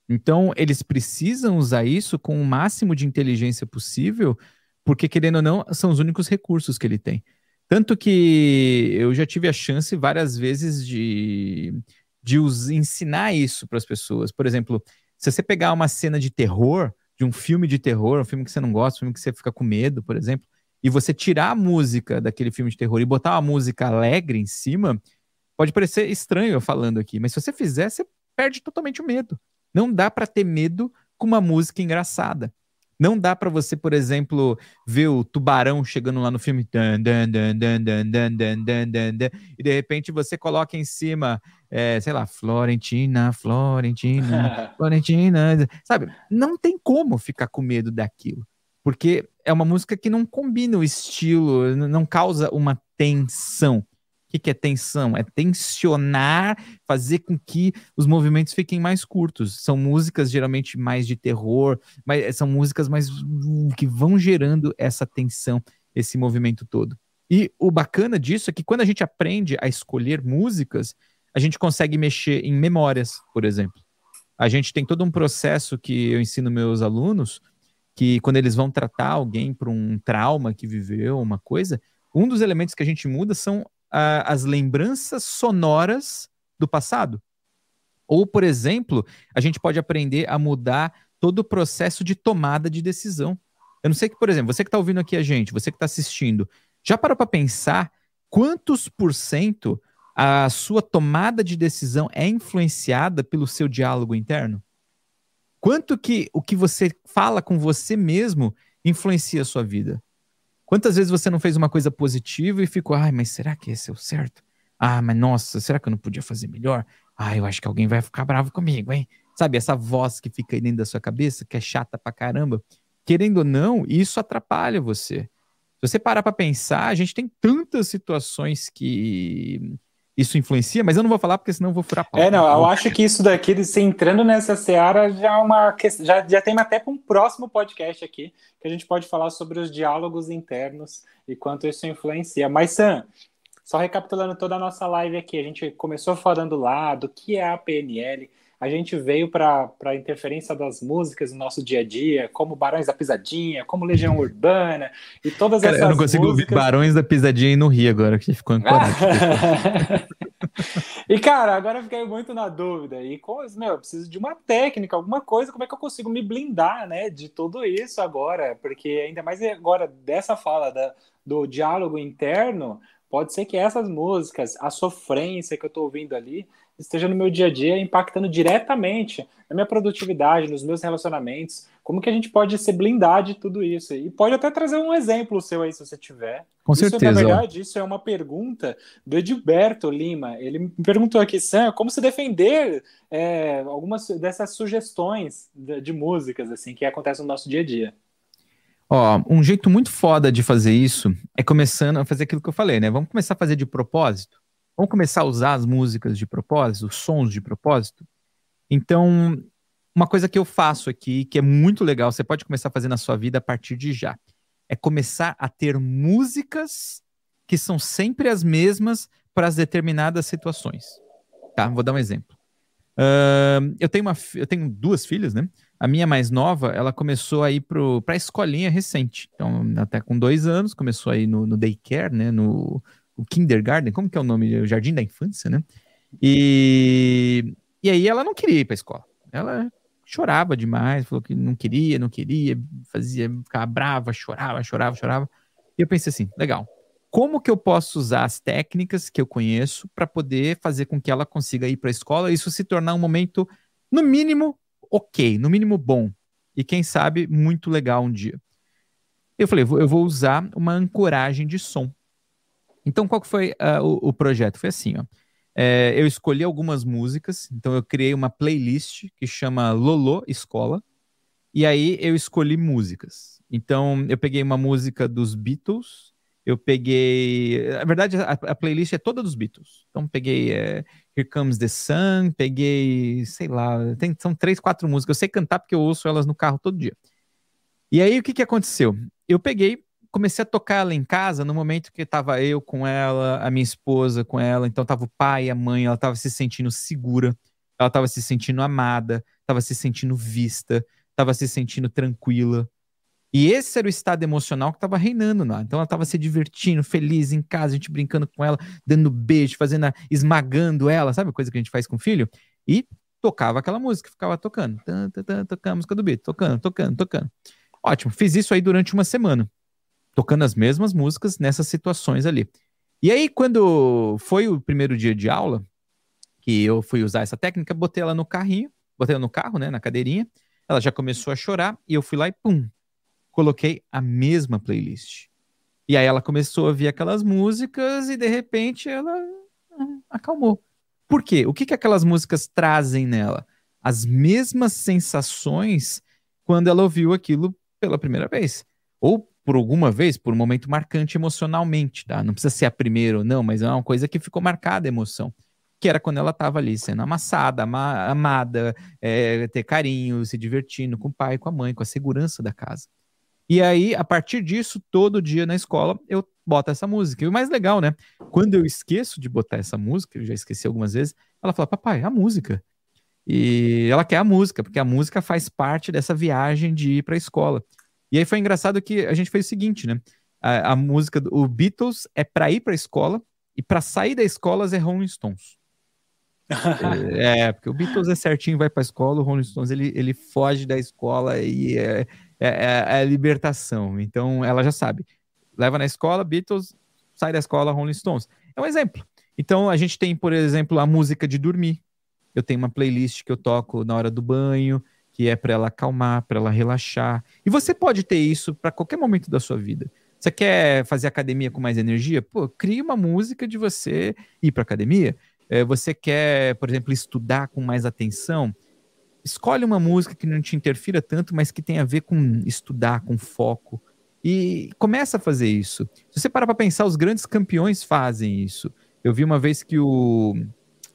[SPEAKER 1] Então eles precisam usar isso com o máximo de inteligência possível, porque querendo ou não, são os únicos recursos que ele tem. Tanto que eu já tive a chance várias vezes de, de os, ensinar isso para as pessoas. Por exemplo, se você pegar uma cena de terror, de um filme de terror, um filme que você não gosta, um filme que você fica com medo, por exemplo, e você tirar a música daquele filme de terror e botar uma música alegre em cima, pode parecer estranho eu falando aqui, mas se você fizer, você perde totalmente o medo. Não dá para ter medo com uma música engraçada. Não dá para você, por exemplo, ver o tubarão chegando lá no filme dan, dan, dan, dan, dan, dan, dan, dan, dan, e de repente você coloca em cima, é, sei lá, Florentina, Florentina, Florentina, sabe? Não tem como ficar com medo daquilo, porque é uma música que não combina o estilo, não causa uma tensão que, que é tensão? É tensionar, fazer com que os movimentos fiquem mais curtos. São músicas geralmente mais de terror, mas são músicas mais que vão gerando essa tensão, esse movimento todo. E o bacana disso é que quando a gente aprende a escolher músicas, a gente consegue mexer em memórias, por exemplo. A gente tem todo um processo que eu ensino meus alunos, que quando eles vão tratar alguém por um trauma que viveu, uma coisa, um dos elementos que a gente muda são as lembranças sonoras do passado. Ou, por exemplo, a gente pode aprender a mudar todo o processo de tomada de decisão. Eu não sei que, por exemplo, você que está ouvindo aqui a gente, você que está assistindo, já parou para pensar quantos por cento a sua tomada de decisão é influenciada pelo seu diálogo interno? Quanto que o que você fala com você mesmo influencia a sua vida? Quantas vezes você não fez uma coisa positiva e ficou, ai, mas será que esse é o certo? Ah, mas nossa, será que eu não podia fazer melhor? Ah, eu acho que alguém vai ficar bravo comigo, hein? Sabe, essa voz que fica aí dentro da sua cabeça, que é chata pra caramba. Querendo ou não, isso atrapalha você. Se você parar para pensar, a gente tem tantas situações que isso influencia, mas eu não vou falar porque senão eu vou furar
[SPEAKER 2] pau. É, não, eu acho que isso daqui, se entrando nessa seara, já é uma já, já tem até para um próximo podcast aqui, que a gente pode falar sobre os diálogos internos e quanto isso influencia. Mas, Sam, só recapitulando toda a nossa live aqui, a gente começou falando lá do que é a PNL, a gente veio para a interferência das músicas no nosso dia a dia, como Barões da Pisadinha, como Legião Urbana e todas Cara, essas
[SPEAKER 1] Eu não consigo músicas... ouvir Barões da Pisadinha e no Rio agora, que ficou ancorado. [LAUGHS]
[SPEAKER 2] e, cara, agora eu fiquei muito na dúvida. E, meu, eu preciso de uma técnica, alguma coisa, como é que eu consigo me blindar, né, de tudo isso agora? Porque ainda mais agora dessa fala da, do diálogo interno, pode ser que essas músicas, a sofrência que eu tô ouvindo ali, esteja no meu dia a dia impactando diretamente na minha produtividade, nos meus relacionamentos. Como que a gente pode se blindar de tudo isso? E pode até trazer um exemplo seu aí, se você tiver.
[SPEAKER 1] Com
[SPEAKER 2] isso,
[SPEAKER 1] certeza.
[SPEAKER 2] Na verdade, isso é uma pergunta do Edilberto Lima. Ele me perguntou aqui, Sam, como se defender é, algumas dessas sugestões de, de músicas assim que acontecem no nosso dia a dia.
[SPEAKER 1] Ó, um jeito muito foda de fazer isso é começando a fazer aquilo que eu falei, né? Vamos começar a fazer de propósito. Vamos começar a usar as músicas de propósito, os sons de propósito? Então, uma coisa que eu faço aqui, que é muito legal, você pode começar a fazer na sua vida a partir de já, é começar a ter músicas que são sempre as mesmas para as determinadas situações. Tá? Vou dar um exemplo. Uh, eu, tenho uma, eu tenho duas filhas, né? A minha mais nova, ela começou a ir para a escolinha recente. Então, até com dois anos, começou a ir no, no daycare, né? No, o kindergarten, como que é o nome? O jardim da infância, né? E, e aí ela não queria ir para a escola. Ela chorava demais, falou que não queria, não queria, fazia, ficava brava, chorava, chorava, chorava. E eu pensei assim, legal. Como que eu posso usar as técnicas que eu conheço para poder fazer com que ela consiga ir para a escola e isso se tornar um momento, no mínimo, ok, no mínimo bom. E quem sabe, muito legal um dia. Eu falei, eu vou usar uma ancoragem de som. Então, qual que foi uh, o, o, projeto? Foi assim, ó. É, eu escolhi algumas músicas, então eu criei uma playlist que chama Lolo Escola, e aí eu escolhi músicas. Então, eu peguei uma música dos Beatles, eu peguei. Na verdade, a, a playlist é toda dos Beatles. Então, peguei é, Here Comes the Sun, peguei, sei lá, tem, são três, quatro músicas. Eu sei cantar porque eu ouço elas no carro todo dia. E aí, o que, que aconteceu? Eu peguei comecei a tocar ela em casa no momento que tava eu com ela, a minha esposa com ela, então tava o pai, a mãe, ela tava se sentindo segura, ela tava se sentindo amada, tava se sentindo vista, tava se sentindo tranquila. E esse era o estado emocional que estava reinando lá. Então ela estava se divertindo, feliz em casa, a gente brincando com ela, dando beijo, fazendo, a, esmagando ela, sabe coisa que a gente faz com o filho? E tocava aquela música, ficava tocando, tan, tan, tan, tocando a música do beat, tocando, tocando, tocando. Ótimo, fiz isso aí durante uma semana, tocando as mesmas músicas nessas situações ali. E aí, quando foi o primeiro dia de aula, que eu fui usar essa técnica, botei ela no carrinho, botei ela no carro, né, na cadeirinha, ela já começou a chorar, e eu fui lá e pum, coloquei a mesma playlist. E aí ela começou a ouvir aquelas músicas e de repente ela ah, acalmou. Por quê? O que, que aquelas músicas trazem nela? As mesmas sensações quando ela ouviu aquilo pela primeira vez. Ou por alguma vez, por um momento marcante emocionalmente, tá? Não precisa ser a primeira ou não, mas é uma coisa que ficou marcada a emoção. Que era quando ela estava ali sendo amassada, ama amada, é, ter carinho, se divertindo com o pai, com a mãe, com a segurança da casa. E aí, a partir disso, todo dia na escola, eu boto essa música. E o mais legal, né? Quando eu esqueço de botar essa música, eu já esqueci algumas vezes, ela fala, papai, a música. E ela quer a música, porque a música faz parte dessa viagem de ir para a escola. E aí foi engraçado que a gente fez o seguinte, né? A, a música, o Beatles é para ir para a escola e para sair da escola é Rolling Stones. [LAUGHS] é, porque o Beatles é certinho, vai para a escola, o Rolling Stones ele, ele foge da escola e é, é, é, é libertação. Então ela já sabe. Leva na escola, Beatles, sai da escola, Rolling Stones. É um exemplo. Então a gente tem, por exemplo, a música de dormir. Eu tenho uma playlist que eu toco na hora do banho, que é para ela acalmar, para ela relaxar. E você pode ter isso para qualquer momento da sua vida. Você quer fazer academia com mais energia? Pô, cria uma música de você ir para academia. É, você quer, por exemplo, estudar com mais atenção? escolhe uma música que não te interfira tanto, mas que tem a ver com estudar, com foco. E começa a fazer isso. Se você parar para pensar, os grandes campeões fazem isso. Eu vi uma vez que o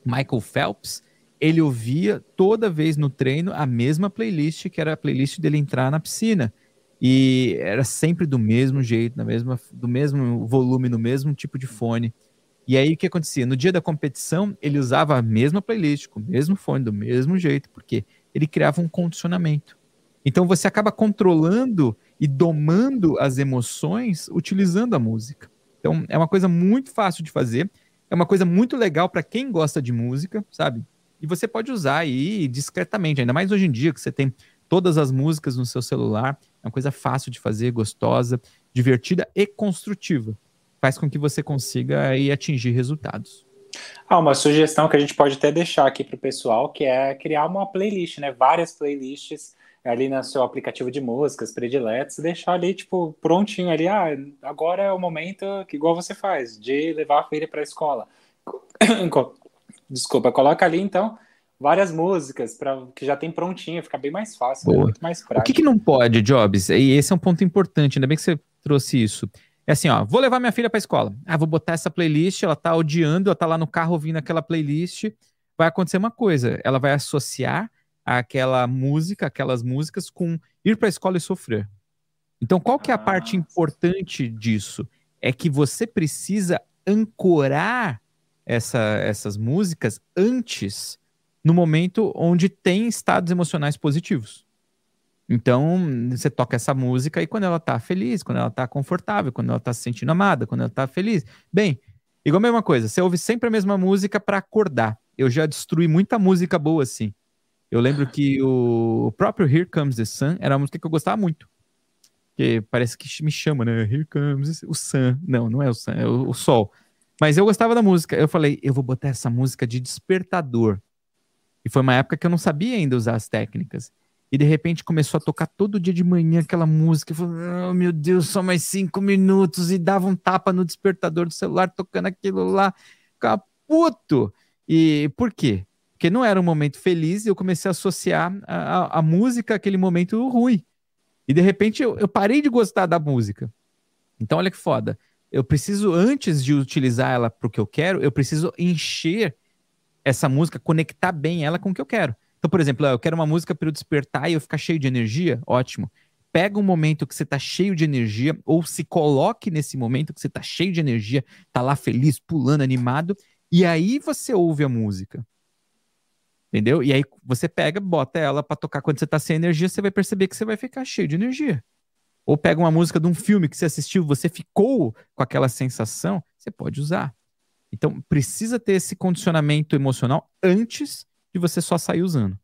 [SPEAKER 1] Michael Phelps, ele ouvia toda vez no treino a mesma playlist, que era a playlist dele entrar na piscina. E era sempre do mesmo jeito, na mesma, do mesmo volume, no mesmo tipo de fone. E aí o que acontecia? No dia da competição, ele usava a mesma playlist, com o mesmo fone, do mesmo jeito, porque ele criava um condicionamento. Então você acaba controlando e domando as emoções utilizando a música. Então é uma coisa muito fácil de fazer, é uma coisa muito legal para quem gosta de música, sabe? E você pode usar aí discretamente, ainda mais hoje em dia que você tem todas as músicas no seu celular. É uma coisa fácil de fazer, gostosa, divertida e construtiva. Faz com que você consiga aí atingir resultados.
[SPEAKER 2] Ah, uma sugestão que a gente pode até deixar aqui para o pessoal, que é criar uma playlist, né? Várias playlists ali no seu aplicativo de músicas prediletos, deixar ali, tipo, prontinho ali, ah, agora é o momento que igual você faz, de levar a filha para a escola. [COUGHS] Desculpa, coloca ali então várias músicas para que já tem prontinho, fica bem mais fácil, né? muito mais prático.
[SPEAKER 1] O que, que não pode, Jobs? E esse é um ponto importante, ainda bem que você trouxe isso. É assim, ó, vou levar minha filha para escola. Ah, vou botar essa playlist, ela tá odiando, ela tá lá no carro ouvindo aquela playlist. Vai acontecer uma coisa, ela vai associar aquela música, aquelas músicas com ir para a escola e sofrer. Então, qual que é a parte ah. importante disso? É que você precisa ancorar essa, essas músicas antes, no momento onde tem estados emocionais positivos. Então, você toca essa música e quando ela tá feliz, quando ela tá confortável, quando ela tá se sentindo amada, quando ela tá feliz. Bem, igual a mesma coisa, você ouve sempre a mesma música para acordar. Eu já destruí muita música boa assim. Eu lembro que o próprio Here Comes the Sun era uma música que eu gostava muito. Que parece que me chama, né? Here Comes o Sun. Não, não é o Sun, é o, o Sol. Mas eu gostava da música. Eu falei, eu vou botar essa música de despertador. E foi uma época que eu não sabia ainda usar as técnicas. E de repente começou a tocar todo dia de manhã aquela música. Eu falei, oh, meu Deus, só mais cinco minutos. E dava um tapa no despertador do celular tocando aquilo lá. Ficava puto. E por quê? Porque não era um momento feliz e eu comecei a associar a, a, a música àquele momento ruim. E de repente eu, eu parei de gostar da música. Então olha que foda. Eu preciso, antes de utilizar ela para o que eu quero, eu preciso encher essa música, conectar bem ela com o que eu quero. Então, por exemplo, eu quero uma música para eu despertar e eu ficar cheio de energia, ótimo. pega um momento que você tá cheio de energia, ou se coloque nesse momento que você tá cheio de energia, tá lá feliz, pulando, animado, e aí você ouve a música. Entendeu? E aí você pega, bota ela para tocar quando você tá sem energia, você vai perceber que você vai ficar cheio de energia. Ou pega uma música de um filme que você assistiu, você ficou com aquela sensação, você pode usar. Então, precisa ter esse condicionamento emocional antes de você só sair usando.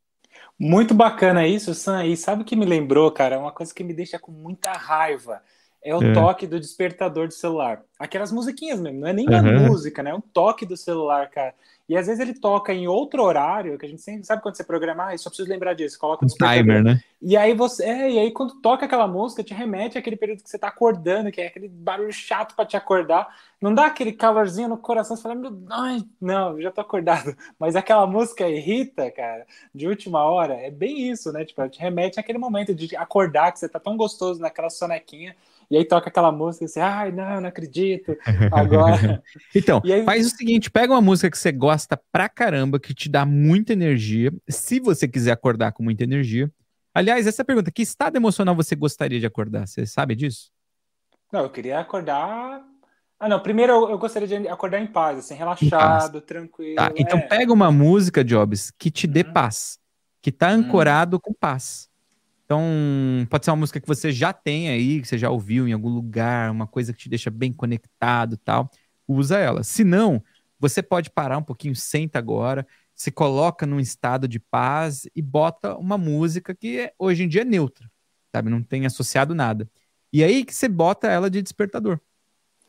[SPEAKER 2] Muito bacana isso, Sam. E sabe o que me lembrou, cara? Uma coisa que me deixa com muita raiva é o é. toque do despertador do celular. Aquelas musiquinhas mesmo, não é nem uhum. música, né? É um toque do celular, cara. E às vezes ele toca em outro horário, que a gente sempre sabe quando você programa, ah, só preciso lembrar disso, coloca o
[SPEAKER 1] timer, né?
[SPEAKER 2] E aí você, é, e aí quando toca aquela música, te remete àquele período que você tá acordando, que é aquele barulho chato para te acordar. Não dá aquele calorzinho no coração, você fala, meu, ai, não, já tô acordado. [LAUGHS] Mas aquela música irrita, cara, de última hora, é bem isso, né? Tipo, te remete àquele momento de acordar, que você tá tão gostoso naquela sonequinha e aí toca aquela música e você, ai, não, não acredito. Agora. [LAUGHS]
[SPEAKER 1] então,
[SPEAKER 2] aí...
[SPEAKER 1] faz o seguinte: pega uma música que você gosta pra caramba, que te dá muita energia. Se você quiser acordar com muita energia. Aliás, essa pergunta: que estado emocional você gostaria de acordar? Você sabe disso?
[SPEAKER 2] Não, eu queria acordar. Ah, não. Primeiro eu, eu gostaria de acordar em paz, assim, relaxado, paz. tranquilo. Tá,
[SPEAKER 1] então é. pega uma música, Jobs, que te dê uhum. paz, que tá uhum. ancorado uhum. com paz. Então, pode ser uma música que você já tem aí, que você já ouviu em algum lugar, uma coisa que te deixa bem conectado tal. Usa ela. Se não, você pode parar um pouquinho, senta agora, se coloca num estado de paz e bota uma música que é, hoje em dia é neutra, sabe? Não tem associado nada. E aí que você bota ela de despertador.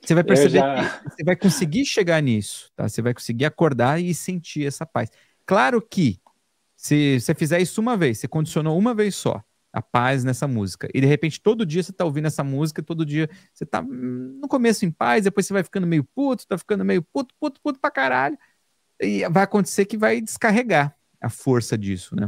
[SPEAKER 1] Você vai perceber já... que você vai conseguir chegar nisso, tá? Você vai conseguir acordar e sentir essa paz. Claro que se você fizer isso uma vez, você condicionou uma vez só, a paz nessa música. E de repente, todo dia você tá ouvindo essa música, todo dia você tá hum, no começo em paz, depois você vai ficando meio puto, tá ficando meio puto, puto, puto pra caralho. E vai acontecer que vai descarregar a força disso, né?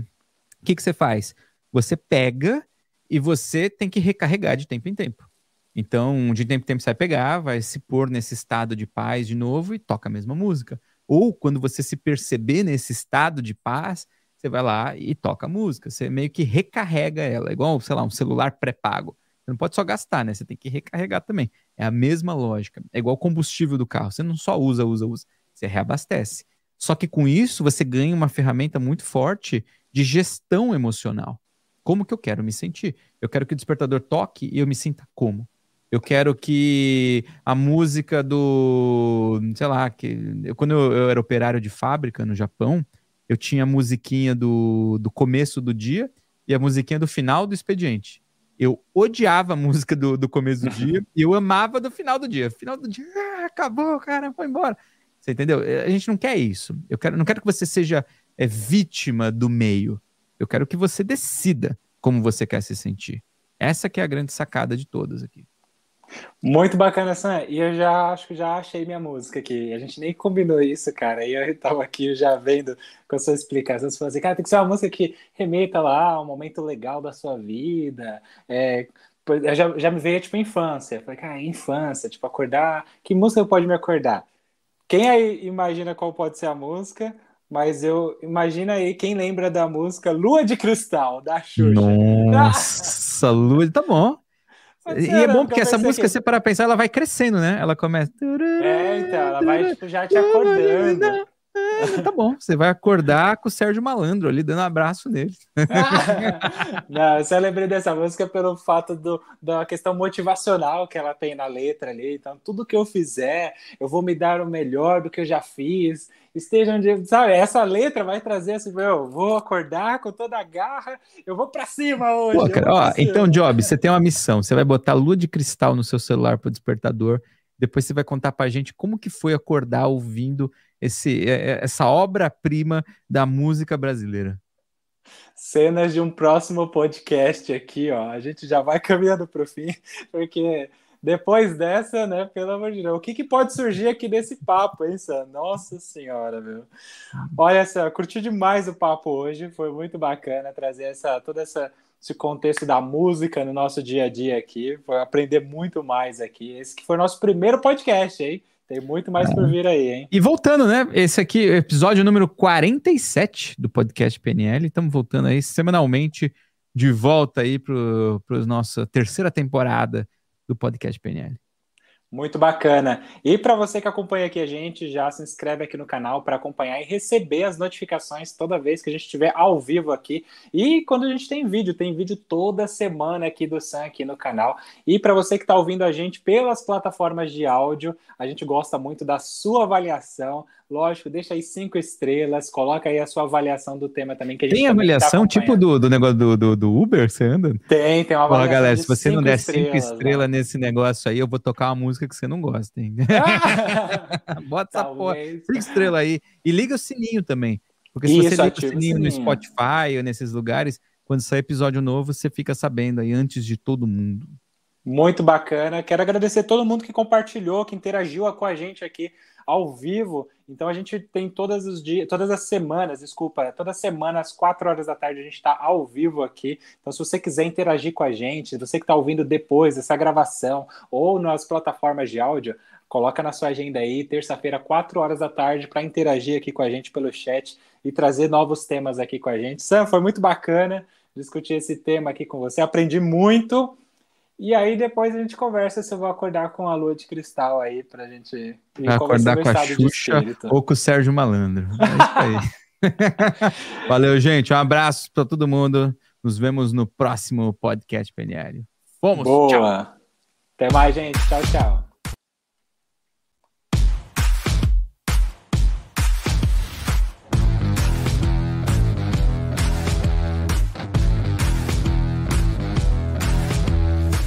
[SPEAKER 1] O que, que você faz? Você pega e você tem que recarregar de tempo em tempo. Então, de tempo em tempo você vai pegar, vai se pôr nesse estado de paz de novo e toca a mesma música. Ou quando você se perceber nesse estado de paz, você vai lá e toca a música. Você meio que recarrega ela, igual, sei lá, um celular pré-pago. Você não pode só gastar, né? Você tem que recarregar também. É a mesma lógica. É igual combustível do carro. Você não só usa, usa, usa. Você reabastece. Só que com isso você ganha uma ferramenta muito forte de gestão emocional. Como que eu quero me sentir? Eu quero que o despertador toque e eu me sinta como? Eu quero que a música do, sei lá, que quando eu, eu era operário de fábrica no Japão, eu tinha a musiquinha do, do começo do dia e a musiquinha do final do expediente. Eu odiava a música do, do começo do dia [LAUGHS] e eu amava do final do dia. Final do dia, ah, acabou, cara, foi embora. Você entendeu? É, a gente não quer isso. Eu quero, não quero que você seja é, vítima do meio. Eu quero que você decida como você quer se sentir. Essa que é a grande sacada de todas aqui.
[SPEAKER 2] Muito bacana, Sam. E eu já acho que já achei minha música aqui. A gente nem combinou isso, cara. E eu [LAUGHS] tava aqui já vendo com a sua explicação. Você falou assim, cara, tem que ser uma música que remeta lá um momento legal da sua vida. É, já, já me veio, tipo, infância. Eu falei, cara, infância, tipo, acordar. Que música pode me acordar? Quem aí imagina qual pode ser a música? Mas eu imagina aí quem lembra da música Lua de Cristal, da Xuxa.
[SPEAKER 1] Nossa, [LAUGHS] Lua, tá bom. E é bom porque essa música, que... você para pensar, ela vai crescendo, né? Ela começa.
[SPEAKER 2] É, então, ela vai tipo, já te [LAUGHS] acordando.
[SPEAKER 1] Tá bom, você vai acordar com o Sérgio Malandro ali, dando um abraço nele. [LAUGHS]
[SPEAKER 2] Não, eu só lembrei dessa música pelo fato do, da questão motivacional que ela tem na letra ali. Então, tudo que eu fizer, eu vou me dar o melhor do que eu já fiz. Esteja onde. Sabe, essa letra vai trazer assim, meu, vou acordar com toda a garra, eu vou pra cima hoje. Pô,
[SPEAKER 1] cara, ó, então, Job, você tem uma missão. Você vai botar lua de cristal no seu celular pro despertador. Depois você vai contar pra gente como que foi acordar ouvindo esse, é, é, essa obra-prima da música brasileira.
[SPEAKER 2] Cenas de um próximo podcast aqui, ó. A gente já vai [LAUGHS] caminhando para o fim, porque depois dessa, né, pelo amor de Deus, o que, que pode surgir aqui desse papo, hein, Sam? Nossa Senhora, meu. Olha só, curti demais o papo hoje, foi muito bacana trazer essa, toda essa esse contexto da música no nosso dia a dia aqui, foi aprender muito mais aqui. Esse que foi nosso primeiro podcast, hein? Tem muito mais por vir aí, hein?
[SPEAKER 1] E voltando, né? Esse aqui, episódio número 47 do podcast PNL. Estamos voltando aí semanalmente, de volta aí para a nossa terceira temporada do podcast PNL.
[SPEAKER 2] Muito bacana. E para você que acompanha aqui a gente, já se inscreve aqui no canal para acompanhar e receber as notificações toda vez que a gente estiver ao vivo aqui. E quando a gente tem vídeo, tem vídeo toda semana aqui do Sam aqui no canal. E para você que está ouvindo a gente pelas plataformas de áudio, a gente gosta muito da sua avaliação. Lógico, deixa aí cinco estrelas, coloca aí a sua avaliação do tema também. Que a gente
[SPEAKER 1] tem
[SPEAKER 2] tá
[SPEAKER 1] avaliação tá tipo do, do negócio do, do, do, Uber, você anda?
[SPEAKER 2] Tem, tem uma avaliação.
[SPEAKER 1] Ó, galera, se você não der cinco estrelas né? nesse negócio aí, eu vou tocar uma música que você não gosta, hein? [LAUGHS] Bota essa porra. Cinco estrelas aí. E liga o sininho também. Porque se Isso, você liga o sininho, o sininho no Spotify ou nesses lugares, quando sair episódio novo, você fica sabendo aí antes de todo mundo.
[SPEAKER 2] Muito bacana. Quero agradecer todo mundo que compartilhou, que interagiu com a gente aqui ao vivo. Então a gente tem todas os dias, todas as semanas, desculpa, toda semana às quatro horas da tarde a gente está ao vivo aqui. Então se você quiser interagir com a gente, você que está ouvindo depois dessa gravação ou nas plataformas de áudio, coloca na sua agenda aí, terça-feira, quatro horas da tarde, para interagir aqui com a gente pelo chat e trazer novos temas aqui com a gente. Sam, foi muito bacana discutir esse tema aqui com você. Aprendi muito. E aí depois a gente conversa se eu vou acordar com a lua de cristal aí pra gente
[SPEAKER 1] Vai acordar com a Xuxa ou com o Sérgio Malandro. É isso aí. [LAUGHS] Valeu, gente. Um abraço para todo mundo. Nos vemos no próximo podcast PNL.
[SPEAKER 2] Fomos. Boa. Tchau. Até mais, gente. Tchau, tchau.